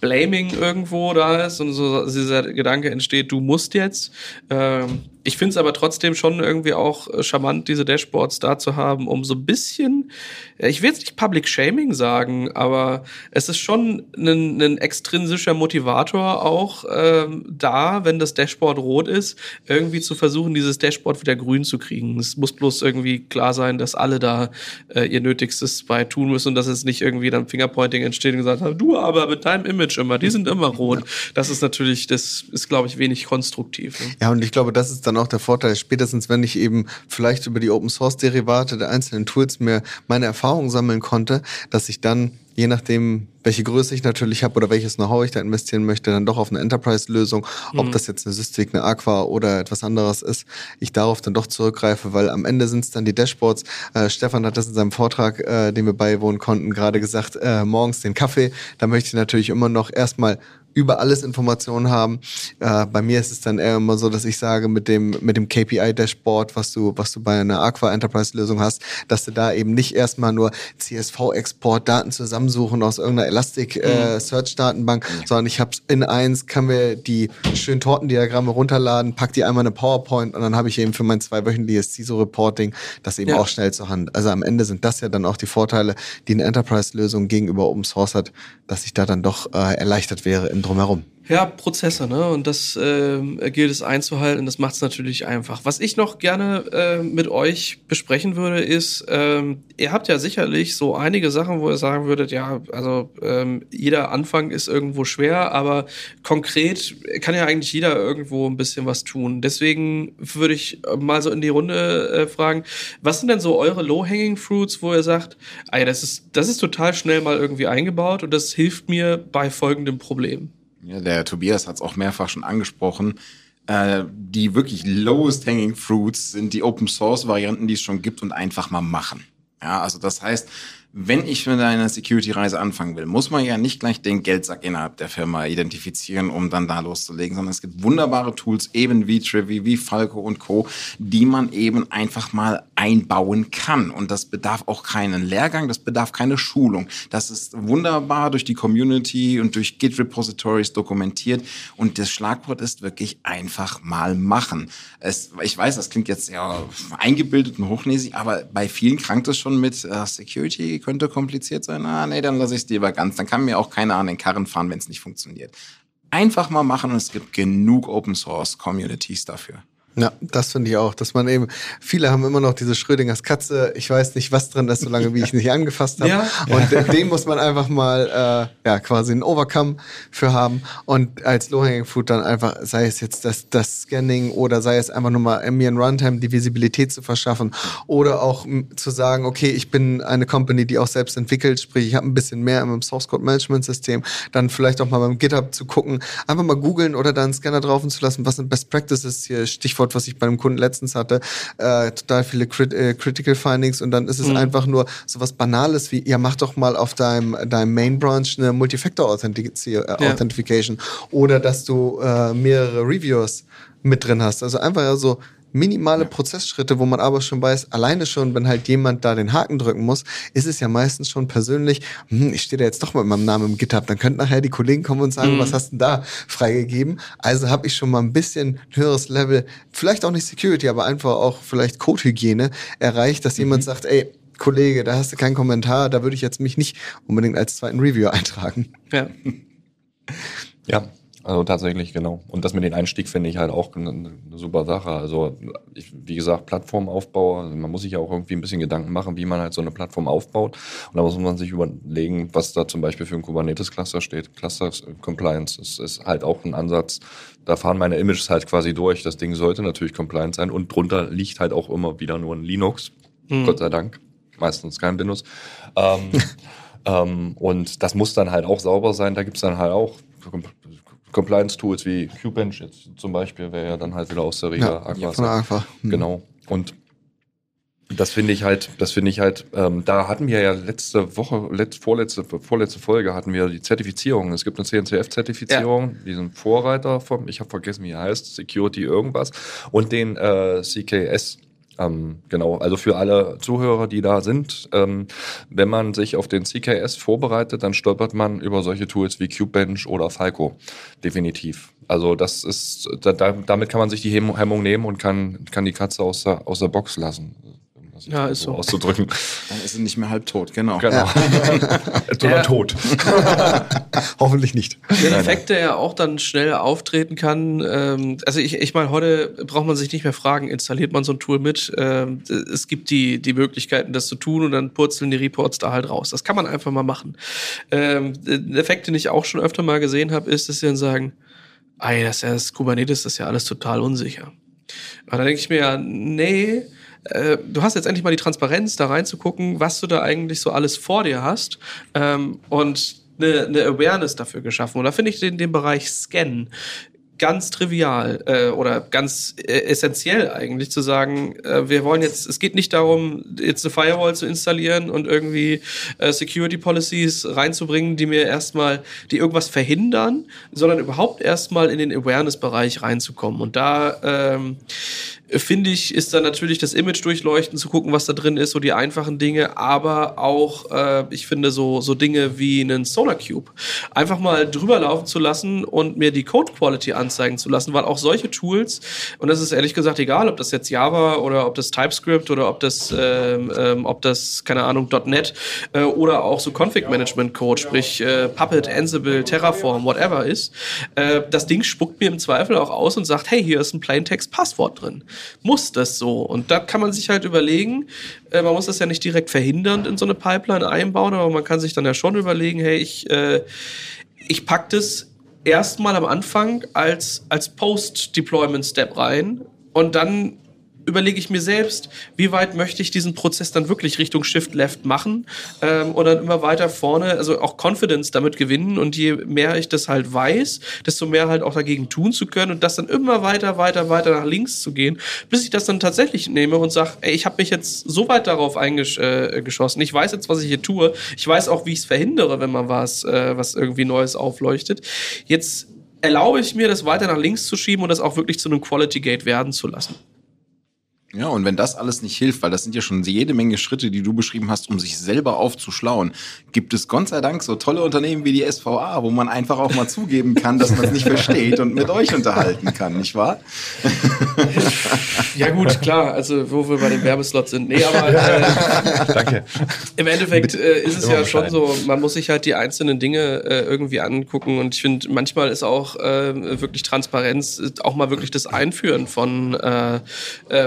Blaming irgendwo da ist und so dieser Gedanke entsteht, du musst jetzt. Ähm, ich finde es aber trotzdem schon irgendwie auch äh, charmant, diese Dashboards da zu haben, um so ein bisschen, ich will jetzt nicht Public Shaming sagen, aber es ist schon ein, ein extrinsischer Motivator auch ähm, da, wenn das Dashboard rot ist, irgendwie zu versuchen, dieses Dashboard wieder grün zu kriegen. Es muss bloß irgendwie klar sein, dass alle da äh, ihr Nötigstes bei tun müssen und dass es nicht irgendwie dann Fingerpointing entsteht und gesagt haben, du aber mit deinem Image immer, die sind immer rot. Das ist natürlich, das ist, glaube ich, wenig konstruktiv. Ne? Ja, und ich glaube, das ist dann auch der Vorteil, spätestens wenn ich eben vielleicht über die Open Source Derivate der einzelnen Tools mir meine Erfahrungen sammeln konnte, dass ich dann je nachdem, welche Größe ich natürlich habe oder welches Know-how ich da investieren möchte, dann doch auf eine Enterprise-Lösung, mhm. ob das jetzt eine Systik, eine Aqua oder etwas anderes ist, ich darauf dann doch zurückgreife, weil am Ende sind es dann die Dashboards. Äh, Stefan hat das in seinem Vortrag, äh, den wir beiwohnen konnten, gerade gesagt, äh, morgens den Kaffee. Da möchte ich natürlich immer noch erstmal über alles Informationen haben. Äh, bei mir ist es dann eher immer so, dass ich sage, mit dem, mit dem KPI-Dashboard, was du, was du bei einer Aqua Enterprise-Lösung hast, dass du da eben nicht erstmal nur CSV-Export, Daten zusammensuchen aus irgendeiner Elastic-Search-Datenbank, äh, mhm. sondern ich habe in eins, kann mir die schönen Tortendiagramme runterladen, pack die einmal in eine PowerPoint und dann habe ich eben für mein zweiwöchentliches CISO-Reporting das eben ja. auch schnell zur Hand. Also am Ende sind das ja dann auch die Vorteile, die eine Enterprise-Lösung gegenüber Open Source hat, dass ich da dann doch äh, erleichtert wäre im Drumherum. Ja, Prozesse, ne? Und das äh, gilt es einzuhalten. Das macht es natürlich einfach. Was ich noch gerne äh, mit euch besprechen würde, ist, ähm, ihr habt ja sicherlich so einige Sachen, wo ihr sagen würdet, ja, also ähm, jeder Anfang ist irgendwo schwer, aber konkret kann ja eigentlich jeder irgendwo ein bisschen was tun. Deswegen würde ich mal so in die Runde äh, fragen, was sind denn so eure Low-Hanging Fruits, wo ihr sagt, ja, das ist, das ist total schnell mal irgendwie eingebaut und das hilft mir bei folgendem Problem. Ja, der Tobias hat es auch mehrfach schon angesprochen. Äh, die wirklich lowest hanging fruits sind die Open Source Varianten, die es schon gibt und einfach mal machen. Ja, also das heißt, wenn ich mit einer Security-Reise anfangen will, muss man ja nicht gleich den Geldsack innerhalb der Firma identifizieren, um dann da loszulegen, sondern es gibt wunderbare Tools, eben wie Trivi, wie Falco und Co., die man eben einfach mal einbauen kann. Und das bedarf auch keinen Lehrgang, das bedarf keine Schulung. Das ist wunderbar durch die Community und durch Git-Repositories dokumentiert. Und das Schlagwort ist wirklich einfach mal machen. Es, ich weiß, das klingt jetzt sehr eingebildet und hochnäsig, aber bei vielen krankt es schon mit uh, Security könnte kompliziert sein. Ah, nee, dann lasse ich es lieber ganz. Dann kann mir auch keiner an den Karren fahren, wenn es nicht funktioniert. Einfach mal machen und es gibt genug Open Source Communities dafür. Ja, das finde ich auch, dass man eben, viele haben immer noch diese Schrödingers Katze, ich weiß nicht, was drin ist, solange wie ich nicht angefasst habe. Ja. Und ja. dem muss man einfach mal äh, ja quasi einen Overcome für haben. Und als Low-Hanging Fruit dann einfach, sei es jetzt das, das Scanning oder sei es einfach nur mal mir in Runtime die Visibilität zu verschaffen oder auch zu sagen, okay, ich bin eine Company, die auch selbst entwickelt, sprich, ich habe ein bisschen mehr im Source Code Management System, dann vielleicht auch mal beim GitHub zu gucken, einfach mal googeln oder dann einen Scanner drauf zu lassen, was sind Best Practices hier, Stichwort Stichwort, was ich bei einem Kunden letztens hatte, äh, total viele Crit äh, Critical Findings und dann ist es mhm. einfach nur so was Banales wie, ja, mach doch mal auf deinem, deinem Main Branch eine Multifactor Authentication äh, ja. Authentification oder dass du äh, mehrere Reviews mit drin hast. Also einfach ja so minimale ja. Prozessschritte, wo man aber schon weiß, alleine schon, wenn halt jemand da den Haken drücken muss, ist es ja meistens schon persönlich, hm, ich stehe da jetzt doch mit meinem Namen im GitHub, dann könnten nachher die Kollegen kommen und sagen, mhm. was hast du denn da freigegeben? Also habe ich schon mal ein bisschen höheres Level, vielleicht auch nicht Security, aber einfach auch vielleicht Codehygiene erreicht, dass mhm. jemand sagt, ey, Kollege, da hast du keinen Kommentar, da würde ich jetzt mich nicht unbedingt als zweiten Review eintragen. Ja. Ja, also tatsächlich, genau. Und das mit dem Einstieg finde ich halt auch eine, eine super Sache. Also ich, wie gesagt, Plattformaufbau, also man muss sich ja auch irgendwie ein bisschen Gedanken machen, wie man halt so eine Plattform aufbaut. Und da muss man sich überlegen, was da zum Beispiel für ein Kubernetes-Cluster steht. Cluster Compliance ist, ist halt auch ein Ansatz. Da fahren meine Images halt quasi durch. Das Ding sollte natürlich compliant sein. Und drunter liegt halt auch immer wieder nur ein Linux. Mhm. Gott sei Dank. Meistens kein Windows. Ähm, ähm, und das muss dann halt auch sauber sein. Da gibt's dann halt auch Compliance-Tools wie QBench jetzt zum Beispiel wäre ja dann halt wieder aus der Riga ja, Aqua. Von Aqua. Hm. Genau. Und das finde ich halt, das finde ich halt, ähm, da hatten wir ja letzte Woche, letzt, vorletzte, vorletzte Folge hatten wir die Zertifizierung. Es gibt eine CNCF-Zertifizierung, ja. diesen Vorreiter vom, ich habe vergessen, wie er heißt, Security irgendwas, und den äh, CKS ähm, genau, also für alle Zuhörer, die da sind, ähm, wenn man sich auf den CKS vorbereitet, dann stolpert man über solche Tools wie Cubebench oder Falco. Definitiv. Also das ist, da, da, damit kann man sich die Hemmung Hemmung nehmen und kann, kann die Katze aus der, aus der Box lassen. Um das Ja, ist so. Auszudrücken. Dann ist sie nicht mehr halb tot, genau. Genau. Ja. tot. Hoffentlich nicht. Der Effekt, der ja auch dann schnell auftreten kann, ähm, also ich, ich meine, heute braucht man sich nicht mehr fragen, installiert man so ein Tool mit. Ähm, es gibt die, die Möglichkeiten, das zu tun und dann purzeln die Reports da halt raus. Das kann man einfach mal machen. Ähm, der Effekt, den ich auch schon öfter mal gesehen habe, ist, dass sie dann sagen, ey, das ist ja das Kubernetes, das ist ja alles total unsicher. Aber da denke ich mir ja, nee, äh, du hast jetzt endlich mal die Transparenz, da reinzugucken, was du da eigentlich so alles vor dir hast ähm, und eine, eine Awareness dafür geschaffen. Und da finde ich den, den Bereich Scan ganz trivial äh, oder ganz äh, essentiell eigentlich zu sagen, äh, wir wollen jetzt, es geht nicht darum, jetzt eine Firewall zu installieren und irgendwie äh, Security Policies reinzubringen, die mir erstmal, die irgendwas verhindern, sondern überhaupt erstmal in den Awareness-Bereich reinzukommen. Und da ähm, finde ich, ist dann natürlich das Image durchleuchten, zu gucken, was da drin ist, so die einfachen Dinge, aber auch, äh, ich finde, so, so Dinge wie einen Solar Cube einfach mal drüber laufen zu lassen und mir die Code Quality anzeigen zu lassen, weil auch solche Tools, und das ist ehrlich gesagt egal, ob das jetzt Java oder ob das TypeScript oder ob das, ähm, ähm, ob das, keine Ahnung, .NET äh, oder auch so Config Management Code, sprich äh, Puppet, Ansible, Terraform, whatever ist, äh, das Ding spuckt mir im Zweifel auch aus und sagt, hey, hier ist ein Plaintext-Passwort drin. Muss das so? Und da kann man sich halt überlegen, äh, man muss das ja nicht direkt verhindernd in so eine Pipeline einbauen, aber man kann sich dann ja schon überlegen, hey, ich, äh, ich pack das erstmal am Anfang als, als Post-Deployment-Step rein und dann überlege ich mir selbst, wie weit möchte ich diesen Prozess dann wirklich Richtung Shift Left machen ähm, und dann immer weiter vorne, also auch Confidence damit gewinnen und je mehr ich das halt weiß, desto mehr halt auch dagegen tun zu können und das dann immer weiter, weiter, weiter nach links zu gehen, bis ich das dann tatsächlich nehme und sage, ey, ich habe mich jetzt so weit darauf eingeschossen, ich weiß jetzt, was ich hier tue, ich weiß auch, wie ich es verhindere, wenn man was, äh, was irgendwie Neues aufleuchtet. Jetzt erlaube ich mir, das weiter nach links zu schieben und das auch wirklich zu einem Quality Gate werden zu lassen. Ja, und wenn das alles nicht hilft, weil das sind ja schon jede Menge Schritte, die du beschrieben hast, um sich selber aufzuschlauen, gibt es Gott sei Dank so tolle Unternehmen wie die SVA, wo man einfach auch mal zugeben kann, dass man es nicht versteht und mit euch unterhalten kann, nicht wahr? Ja gut, klar, also wo wir bei dem Werbeslot sind. Nee, aber äh, Danke. im Endeffekt äh, ist es Immer ja schon so, man muss sich halt die einzelnen Dinge äh, irgendwie angucken und ich finde, manchmal ist auch äh, wirklich Transparenz, äh, auch mal wirklich das Einführen von, äh,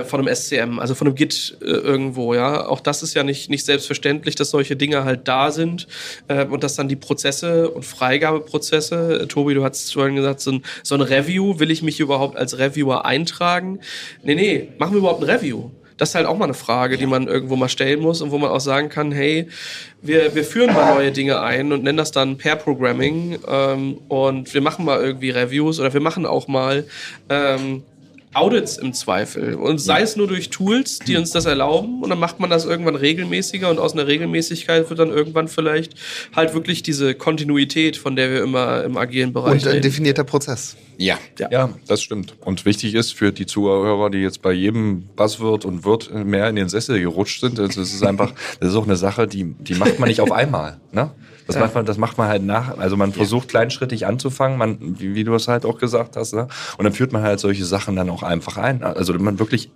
von einem SCM, also von einem Git äh, irgendwo, ja. Auch das ist ja nicht, nicht selbstverständlich, dass solche Dinge halt da sind äh, und dass dann die Prozesse und Freigabeprozesse, äh, Tobi, du hast vorhin gesagt, so ein, so ein Review, will ich mich überhaupt als Reviewer eintragen? Nee, nee, machen wir überhaupt ein Review? Das ist halt auch mal eine Frage, die man irgendwo mal stellen muss und wo man auch sagen kann, hey, wir, wir führen mal neue Dinge ein und nennen das dann Pair Programming ähm, und wir machen mal irgendwie Reviews oder wir machen auch mal ähm, Audits im Zweifel. Und sei es nur durch Tools, die uns das erlauben, und dann macht man das irgendwann regelmäßiger und aus einer Regelmäßigkeit wird dann irgendwann vielleicht halt wirklich diese Kontinuität, von der wir immer im agilen Bereich Und ein reden. definierter Prozess. Ja. Ja, das stimmt. Und wichtig ist für die Zuhörer, die jetzt bei jedem Buzzword und Word mehr in den Sessel gerutscht sind, das ist einfach, das ist auch eine Sache, die, die macht man nicht auf einmal. Ne? Das, macht man, das macht man halt nach. Also man versucht kleinschrittig anzufangen, man, wie, wie du es halt auch gesagt hast. Ne? Und dann führt man halt solche Sachen dann auch einfach ein. Also man wirklich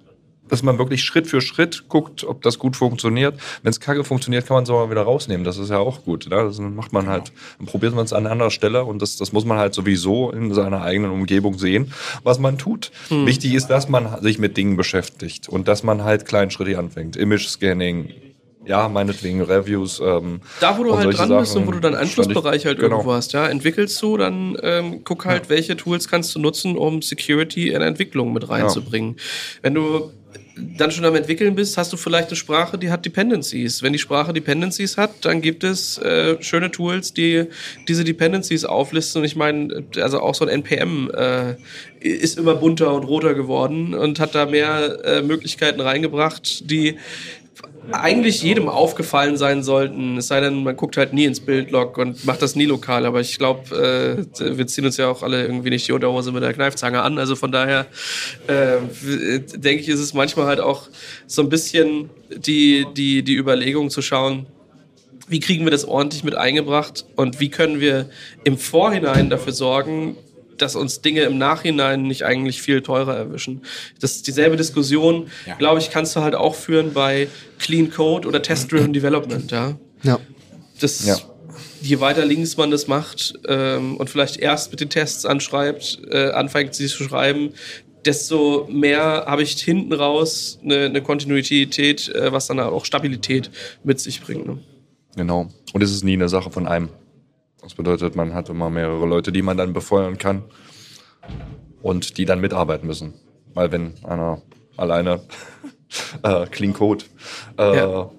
dass man wirklich Schritt für Schritt guckt, ob das gut funktioniert. Wenn es kacke funktioniert, kann man es auch mal wieder rausnehmen. Das ist ja auch gut. Ne? Das macht man halt, dann probiert man es an anderer Stelle und das, das muss man halt sowieso in seiner eigenen Umgebung sehen, was man tut. Wichtig ist, dass man sich mit Dingen beschäftigt und dass man halt kleinschrittig anfängt. Image-Scanning, ja, meinetwegen Reviews. Ähm, Da, wo du halt dran bist Sachen und wo du dann Einflussbereich halt Genau. irgendwo hast, ja, entwickelst du, dann ähm, guck halt, welche Tools kannst du nutzen, um Security in Entwicklung mit reinzubringen. Wenn du dann schon am Entwickeln bist, hast du vielleicht eine Sprache, die hat Dependencies. Wenn die Sprache Dependencies hat, dann gibt es äh, schöne Tools, die diese Dependencies auflisten. Und ich meine, also auch so ein NPM äh, ist immer bunter und roter geworden und hat da mehr äh, Möglichkeiten reingebracht, die eigentlich jedem aufgefallen sein sollten. Es sei denn, man guckt halt nie ins Bildlog und macht das nie lokal. Aber ich glaube, äh, wir ziehen uns ja auch alle irgendwie nicht die Unterhose mit der Kneifzange an. Also von daher äh, denke ich, ist es manchmal halt auch so ein bisschen die, die, die Überlegung zu schauen, wie kriegen wir das ordentlich mit eingebracht und wie können wir im Vorhinein dafür sorgen, dass uns Dinge im Nachhinein nicht eigentlich viel teurer erwischen. Das ist dieselbe Diskussion, Ja. glaube ich, kannst du halt auch führen bei Clean Code oder Test-Driven Development, ja. Ja. Das, Ja. Je weiter links man das macht ähm, und vielleicht erst mit den Tests anschreibt, äh, anfängt sie zu schreiben, desto mehr habe ich hinten raus eine, eine Kontinuität, äh, was dann auch Stabilität mit sich bringt. Ne? Genau. Und es ist nie eine Sache von einem. Das bedeutet, man hat immer mehrere Leute, die man dann befeuern kann und die dann mitarbeiten müssen. Weil wenn einer alleine äh, Clean Code äh, Ja.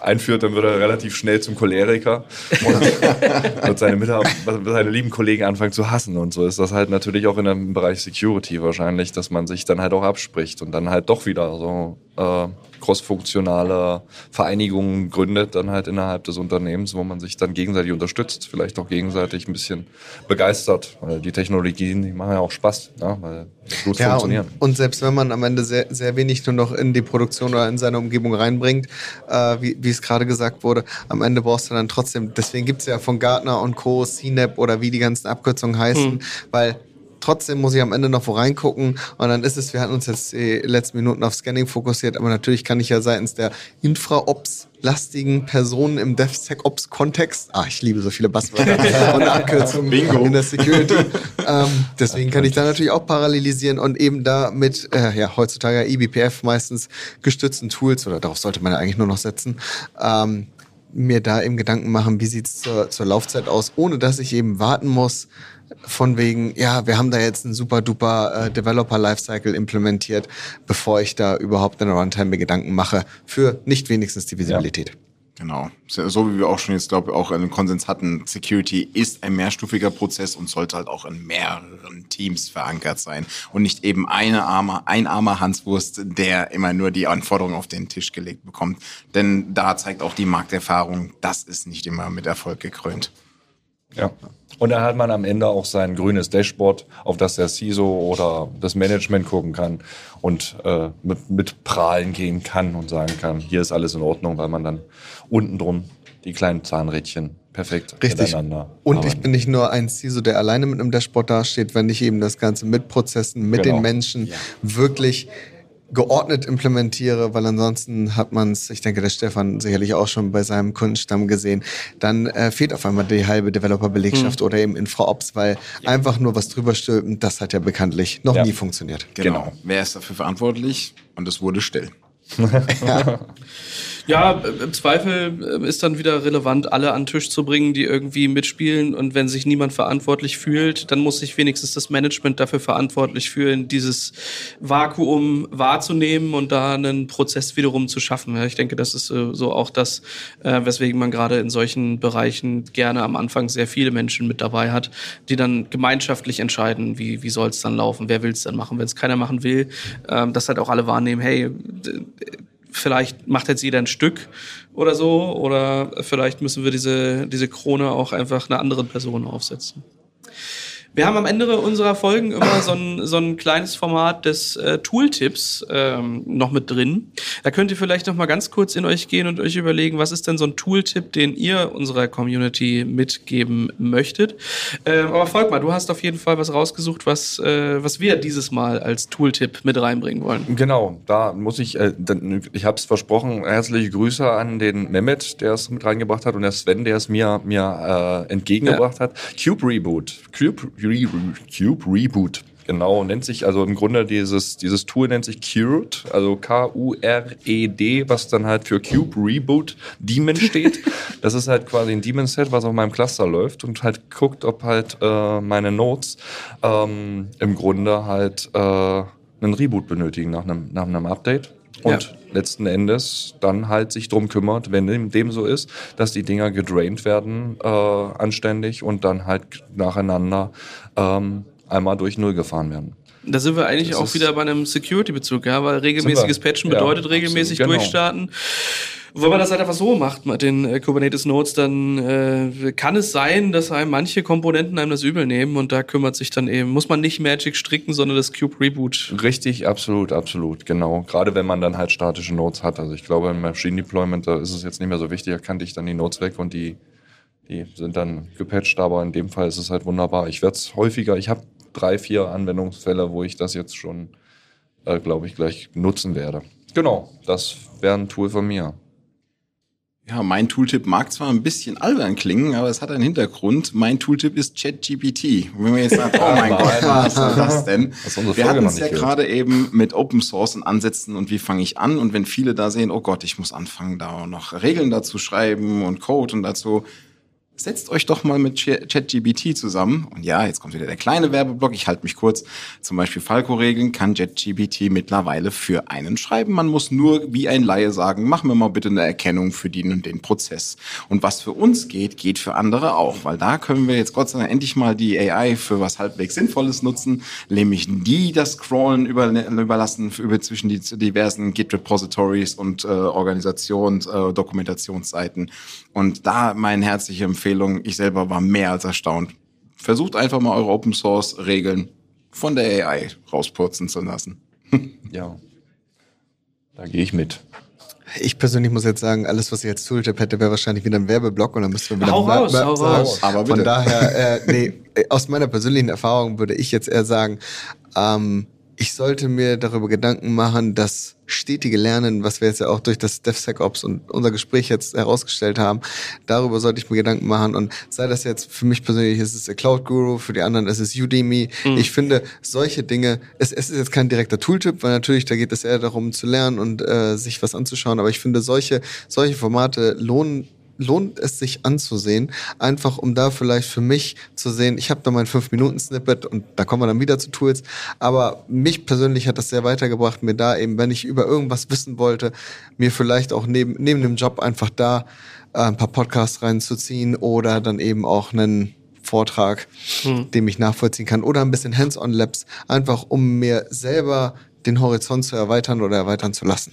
einführt, dann wird er relativ schnell zum Choleriker und wird seine, Mitarbeiter, seine lieben Kollegen anfangen zu hassen. Und so ist das halt natürlich auch in dem Bereich Security wahrscheinlich, dass man sich dann halt auch abspricht und dann halt doch wieder so äh, crossfunktionale Vereinigungen gründet, dann halt innerhalb des Unternehmens, wo man sich dann gegenseitig unterstützt, vielleicht auch gegenseitig ein bisschen begeistert, weil die Technologien, die machen ja auch Spaß, ja, weil sie gut Ja, und, funktionieren. und selbst wenn man am Ende sehr, sehr wenig nur noch in die Produktion oder in seine Umgebung reinbringt, äh, wie, wie es gerade gesagt wurde, am Ende brauchst du dann trotzdem, deswegen gibt es ja von Gartner und Co., CNAP oder wie die ganzen Abkürzungen heißen, weil trotzdem muss ich am Ende noch wo reingucken. Und dann ist es, wir hatten uns jetzt die letzten Minuten auf Scanning fokussiert, aber natürlich kann ich ja seitens der Infra-Ops lastigen Personen im DevSecOps-Kontext, ah, ich liebe so viele Buzzwörter und Abkürzungen in der Security, ähm, deswegen kann ich da natürlich auch parallelisieren und eben da mit, äh, ja, heutzutage eBPF meistens gestützten Tools, oder darauf sollte man ja eigentlich nur noch setzen, ähm, mir da eben Gedanken machen, wie sieht's zur, zur Laufzeit aus, ohne dass ich eben warten muss, von wegen, ja, wir haben da jetzt einen super duper äh, Developer Lifecycle implementiert, bevor ich da überhaupt in der Runtime mir Gedanken mache, für nicht wenigstens die Visibilität. Genau. So so wie wir auch schon jetzt, glaube ich, auch einen Konsens hatten, Security ist ein mehrstufiger Prozess und sollte halt auch in mehreren Teams verankert sein und nicht eben eine arme, ein armer Hanswurst, der immer nur die Anforderungen auf den Tisch gelegt bekommt. Denn da zeigt auch die Markterfahrung, das ist nicht immer mit Erfolg gekrönt. Ja. Und dann hat man am Ende auch sein grünes Dashboard, auf das der CISO oder das Management gucken kann und äh, mit, mit prahlen gehen kann und sagen kann, hier ist alles in Ordnung, weil man dann unten drum die kleinen Zahnrädchen perfekt Richtig. miteinander Und ich bin nicht nur ein CISO, der alleine mit einem Dashboard dasteht, wenn ich eben das Ganze mit Prozessen, mit Genau. den Menschen wirklich geordnet implementiere, weil ansonsten hat man es, ich denke, der Stefan sicherlich auch schon bei seinem Kundenstamm gesehen, dann äh, fehlt auf einmal die halbe Developer-Belegschaft oder eben Infra-Ops, weil einfach nur was drüber stülpen, das hat ja bekanntlich noch Ja. nie funktioniert. Genau. Wer ist dafür verantwortlich? Und es wurde still. Ja, äh, im Zweifel äh, ist dann wieder relevant, alle an den Tisch zu bringen, die irgendwie mitspielen. Und wenn sich niemand verantwortlich fühlt, dann muss sich wenigstens das Management dafür verantwortlich fühlen, dieses Vakuum wahrzunehmen und da einen Prozess wiederum zu schaffen. Ja, ich denke, das ist äh, so auch das, äh, weswegen man gerade in solchen Bereichen gerne am Anfang sehr viele Menschen mit dabei hat, die dann gemeinschaftlich entscheiden, wie, wie soll es dann laufen, wer will es dann machen. Wenn es keiner machen will, ähm, dass halt auch alle wahrnehmen, hey, vielleicht macht jetzt jeder ein Stück oder so, oder vielleicht müssen wir diese, diese Krone auch einfach einer anderen Person aufsetzen. Wir haben am Ende unserer Folgen immer so ein, so ein kleines Format des äh, Tooltips ähm, noch mit drin. Da könnt ihr vielleicht noch mal ganz kurz in euch gehen und euch überlegen, was ist denn so ein Tooltip, den ihr unserer Community mitgeben möchtet. Ähm, aber folg mal, du hast auf jeden Fall was rausgesucht, was, äh, was wir dieses Mal als Tooltip mit reinbringen wollen. Genau, da muss ich, äh, ich habe es versprochen, herzliche Grüße an den Mehmet, der es mit reingebracht hat und der Sven, der es mir, mir äh, entgegengebracht hat. Cube Reboot. Cube, Re Cube Reboot. Genau, nennt sich, also im Grunde dieses, dieses Tool nennt sich Cured, also K-U-R-E-D, was dann halt für Cube Reboot Daemon steht. Das ist halt quasi ein Daemon-Set, was auf meinem Cluster läuft und halt guckt, ob halt äh, meine Nodes ähm, im Grunde halt äh, einen Reboot benötigen nach einem, nach einem Update. Und Ja. letzten Endes dann halt sich drum kümmert, wenn dem, so ist, dass die Dinger gedraint werden äh, anständig und dann halt nacheinander ähm, einmal durch Null gefahren werden. Da sind wir eigentlich Das auch wieder bei einem Security-Bezug, ja, weil regelmäßiges. Patchen Ja, bedeutet regelmäßig absolut, genau. durchstarten. Wenn man das halt einfach so macht mit den äh, Kubernetes Nodes, dann äh, kann es sein, dass einem manche Komponenten einem das übel nehmen und da kümmert sich dann eben, muss man nicht Magic stricken, sondern das Cube Reboot. Richtig, absolut, absolut, genau. Gerade wenn man dann halt statische Nodes hat. Also ich glaube, im Machine Deployment, da ist es jetzt nicht mehr so wichtig, da kannte ich dann die Nodes weg und die, die sind dann gepatcht, aber in dem Fall ist es halt wunderbar. Ich werde es häufiger, ich habe drei, vier Anwendungsfälle, wo ich das jetzt schon, äh, glaube ich, gleich nutzen werde. Genau, das wäre ein Tool von mir. Ja, mein Tooltip mag zwar ein bisschen albern klingen, aber es hat einen Hintergrund. Mein Tooltip ist ChatGPT. Und wenn man jetzt sagt, oh mein Gott, was ist das denn? Du unsere Wir hatten es ja gerade eben mit Open Source und Ansätzen und wie fange ich an? Und wenn viele da sehen, oh Gott, ich muss anfangen, da noch Regeln dazu schreiben und Code und dazu. Setzt euch doch mal mit Ch- ChatGPT zusammen. Und ja, jetzt kommt wieder der kleine Werbeblock. Ich halte mich kurz. Zum Beispiel Falco-Regeln kann ChatGPT mittlerweile für einen schreiben. Man muss nur wie ein Laie sagen, mach mir mal bitte eine Erkennung für den und den Prozess. Und was für uns geht, geht für andere auch. Weil da können wir jetzt Gott sei Dank endlich mal die AI für was halbwegs Sinnvolles nutzen. Nämlich die das Scrollen über, überlassen über zwischen die diversen Git-Repositories und äh, Organisations-, äh, Dokumentationsseiten. Und da meine herzliche Empfehlung. Ich selber war mehr als erstaunt. Versucht einfach mal eure Open Source Regeln von der AI rauspurzen zu lassen. Ja. Da gehe ich mit. Ich persönlich muss jetzt sagen, alles, was ich als Tooltip hätte, wäre wahrscheinlich wieder ein Werbeblock und dann müssen wir wieder Hau raus, hau sagen. raus. Aber Von bitte. daher, äh, nee, äh, aus meiner persönlichen Erfahrung würde ich jetzt eher sagen, ähm, ich sollte mir darüber Gedanken machen, das stetige Lernen, was wir jetzt ja auch durch das DevSecOps und unser Gespräch jetzt herausgestellt haben, darüber sollte ich mir Gedanken machen und sei das jetzt für mich persönlich ist es der Cloud Guru, für die anderen ist es Udemy. Ich finde solche Dinge, es, es ist jetzt kein direkter Tooltip, weil natürlich da geht es eher darum zu lernen und äh, sich was anzuschauen, aber ich finde solche solche Formate lohnen lohnt es sich anzusehen, einfach um da vielleicht für mich zu sehen, ich habe da mein 5-Minuten-Snippet und da kommen wir dann wieder zu Tools, aber mich persönlich hat das sehr weitergebracht, mir da eben, wenn ich über irgendwas wissen wollte, mir vielleicht auch neben, neben dem Job einfach da äh, ein paar Podcasts reinzuziehen oder dann eben auch einen Vortrag, den ich nachvollziehen kann oder ein bisschen Hands-on-Labs, einfach um mir selber den Horizont zu erweitern oder erweitern zu lassen.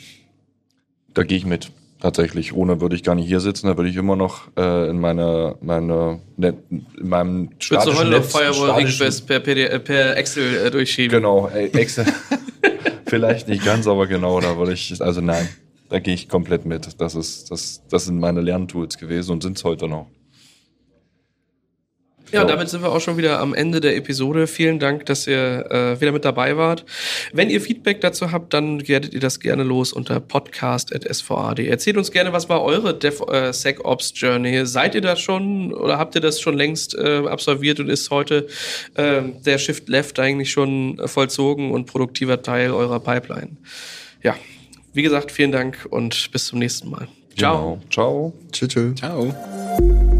Da gehe ich mit. Tatsächlich. Ohne würde ich gar nicht hier sitzen. Da würde ich immer noch äh, in meine, meine, Net, in meinem Willst du statischen heute Netz- Firewall statischen- Request per, PD, äh, per Excel äh, durchschieben? Genau, ey, Excel. Vielleicht nicht ganz, aber genau, da würde ich, also nein, da gehe ich komplett mit. Das ist, das, das sind meine Lerntools gewesen und sind es heute noch. Ja, damit sind wir auch schon wieder am Ende der Episode. Vielen Dank, dass ihr äh, wieder mit dabei wart. Wenn ihr Feedback dazu habt, dann werdet ihr das gerne los unter podcast.sva.de. Erzählt uns gerne, was war eure DevSecOps-Journey? Seid ihr da schon oder habt ihr das schon längst äh, absolviert und ist heute äh, der Shift Left eigentlich schon äh, vollzogen und produktiver Teil eurer Pipeline? Ja, wie gesagt, vielen Dank und bis zum nächsten Mal. Ciao. Genau. Ciao. Tschüss. tschüss. Ciao.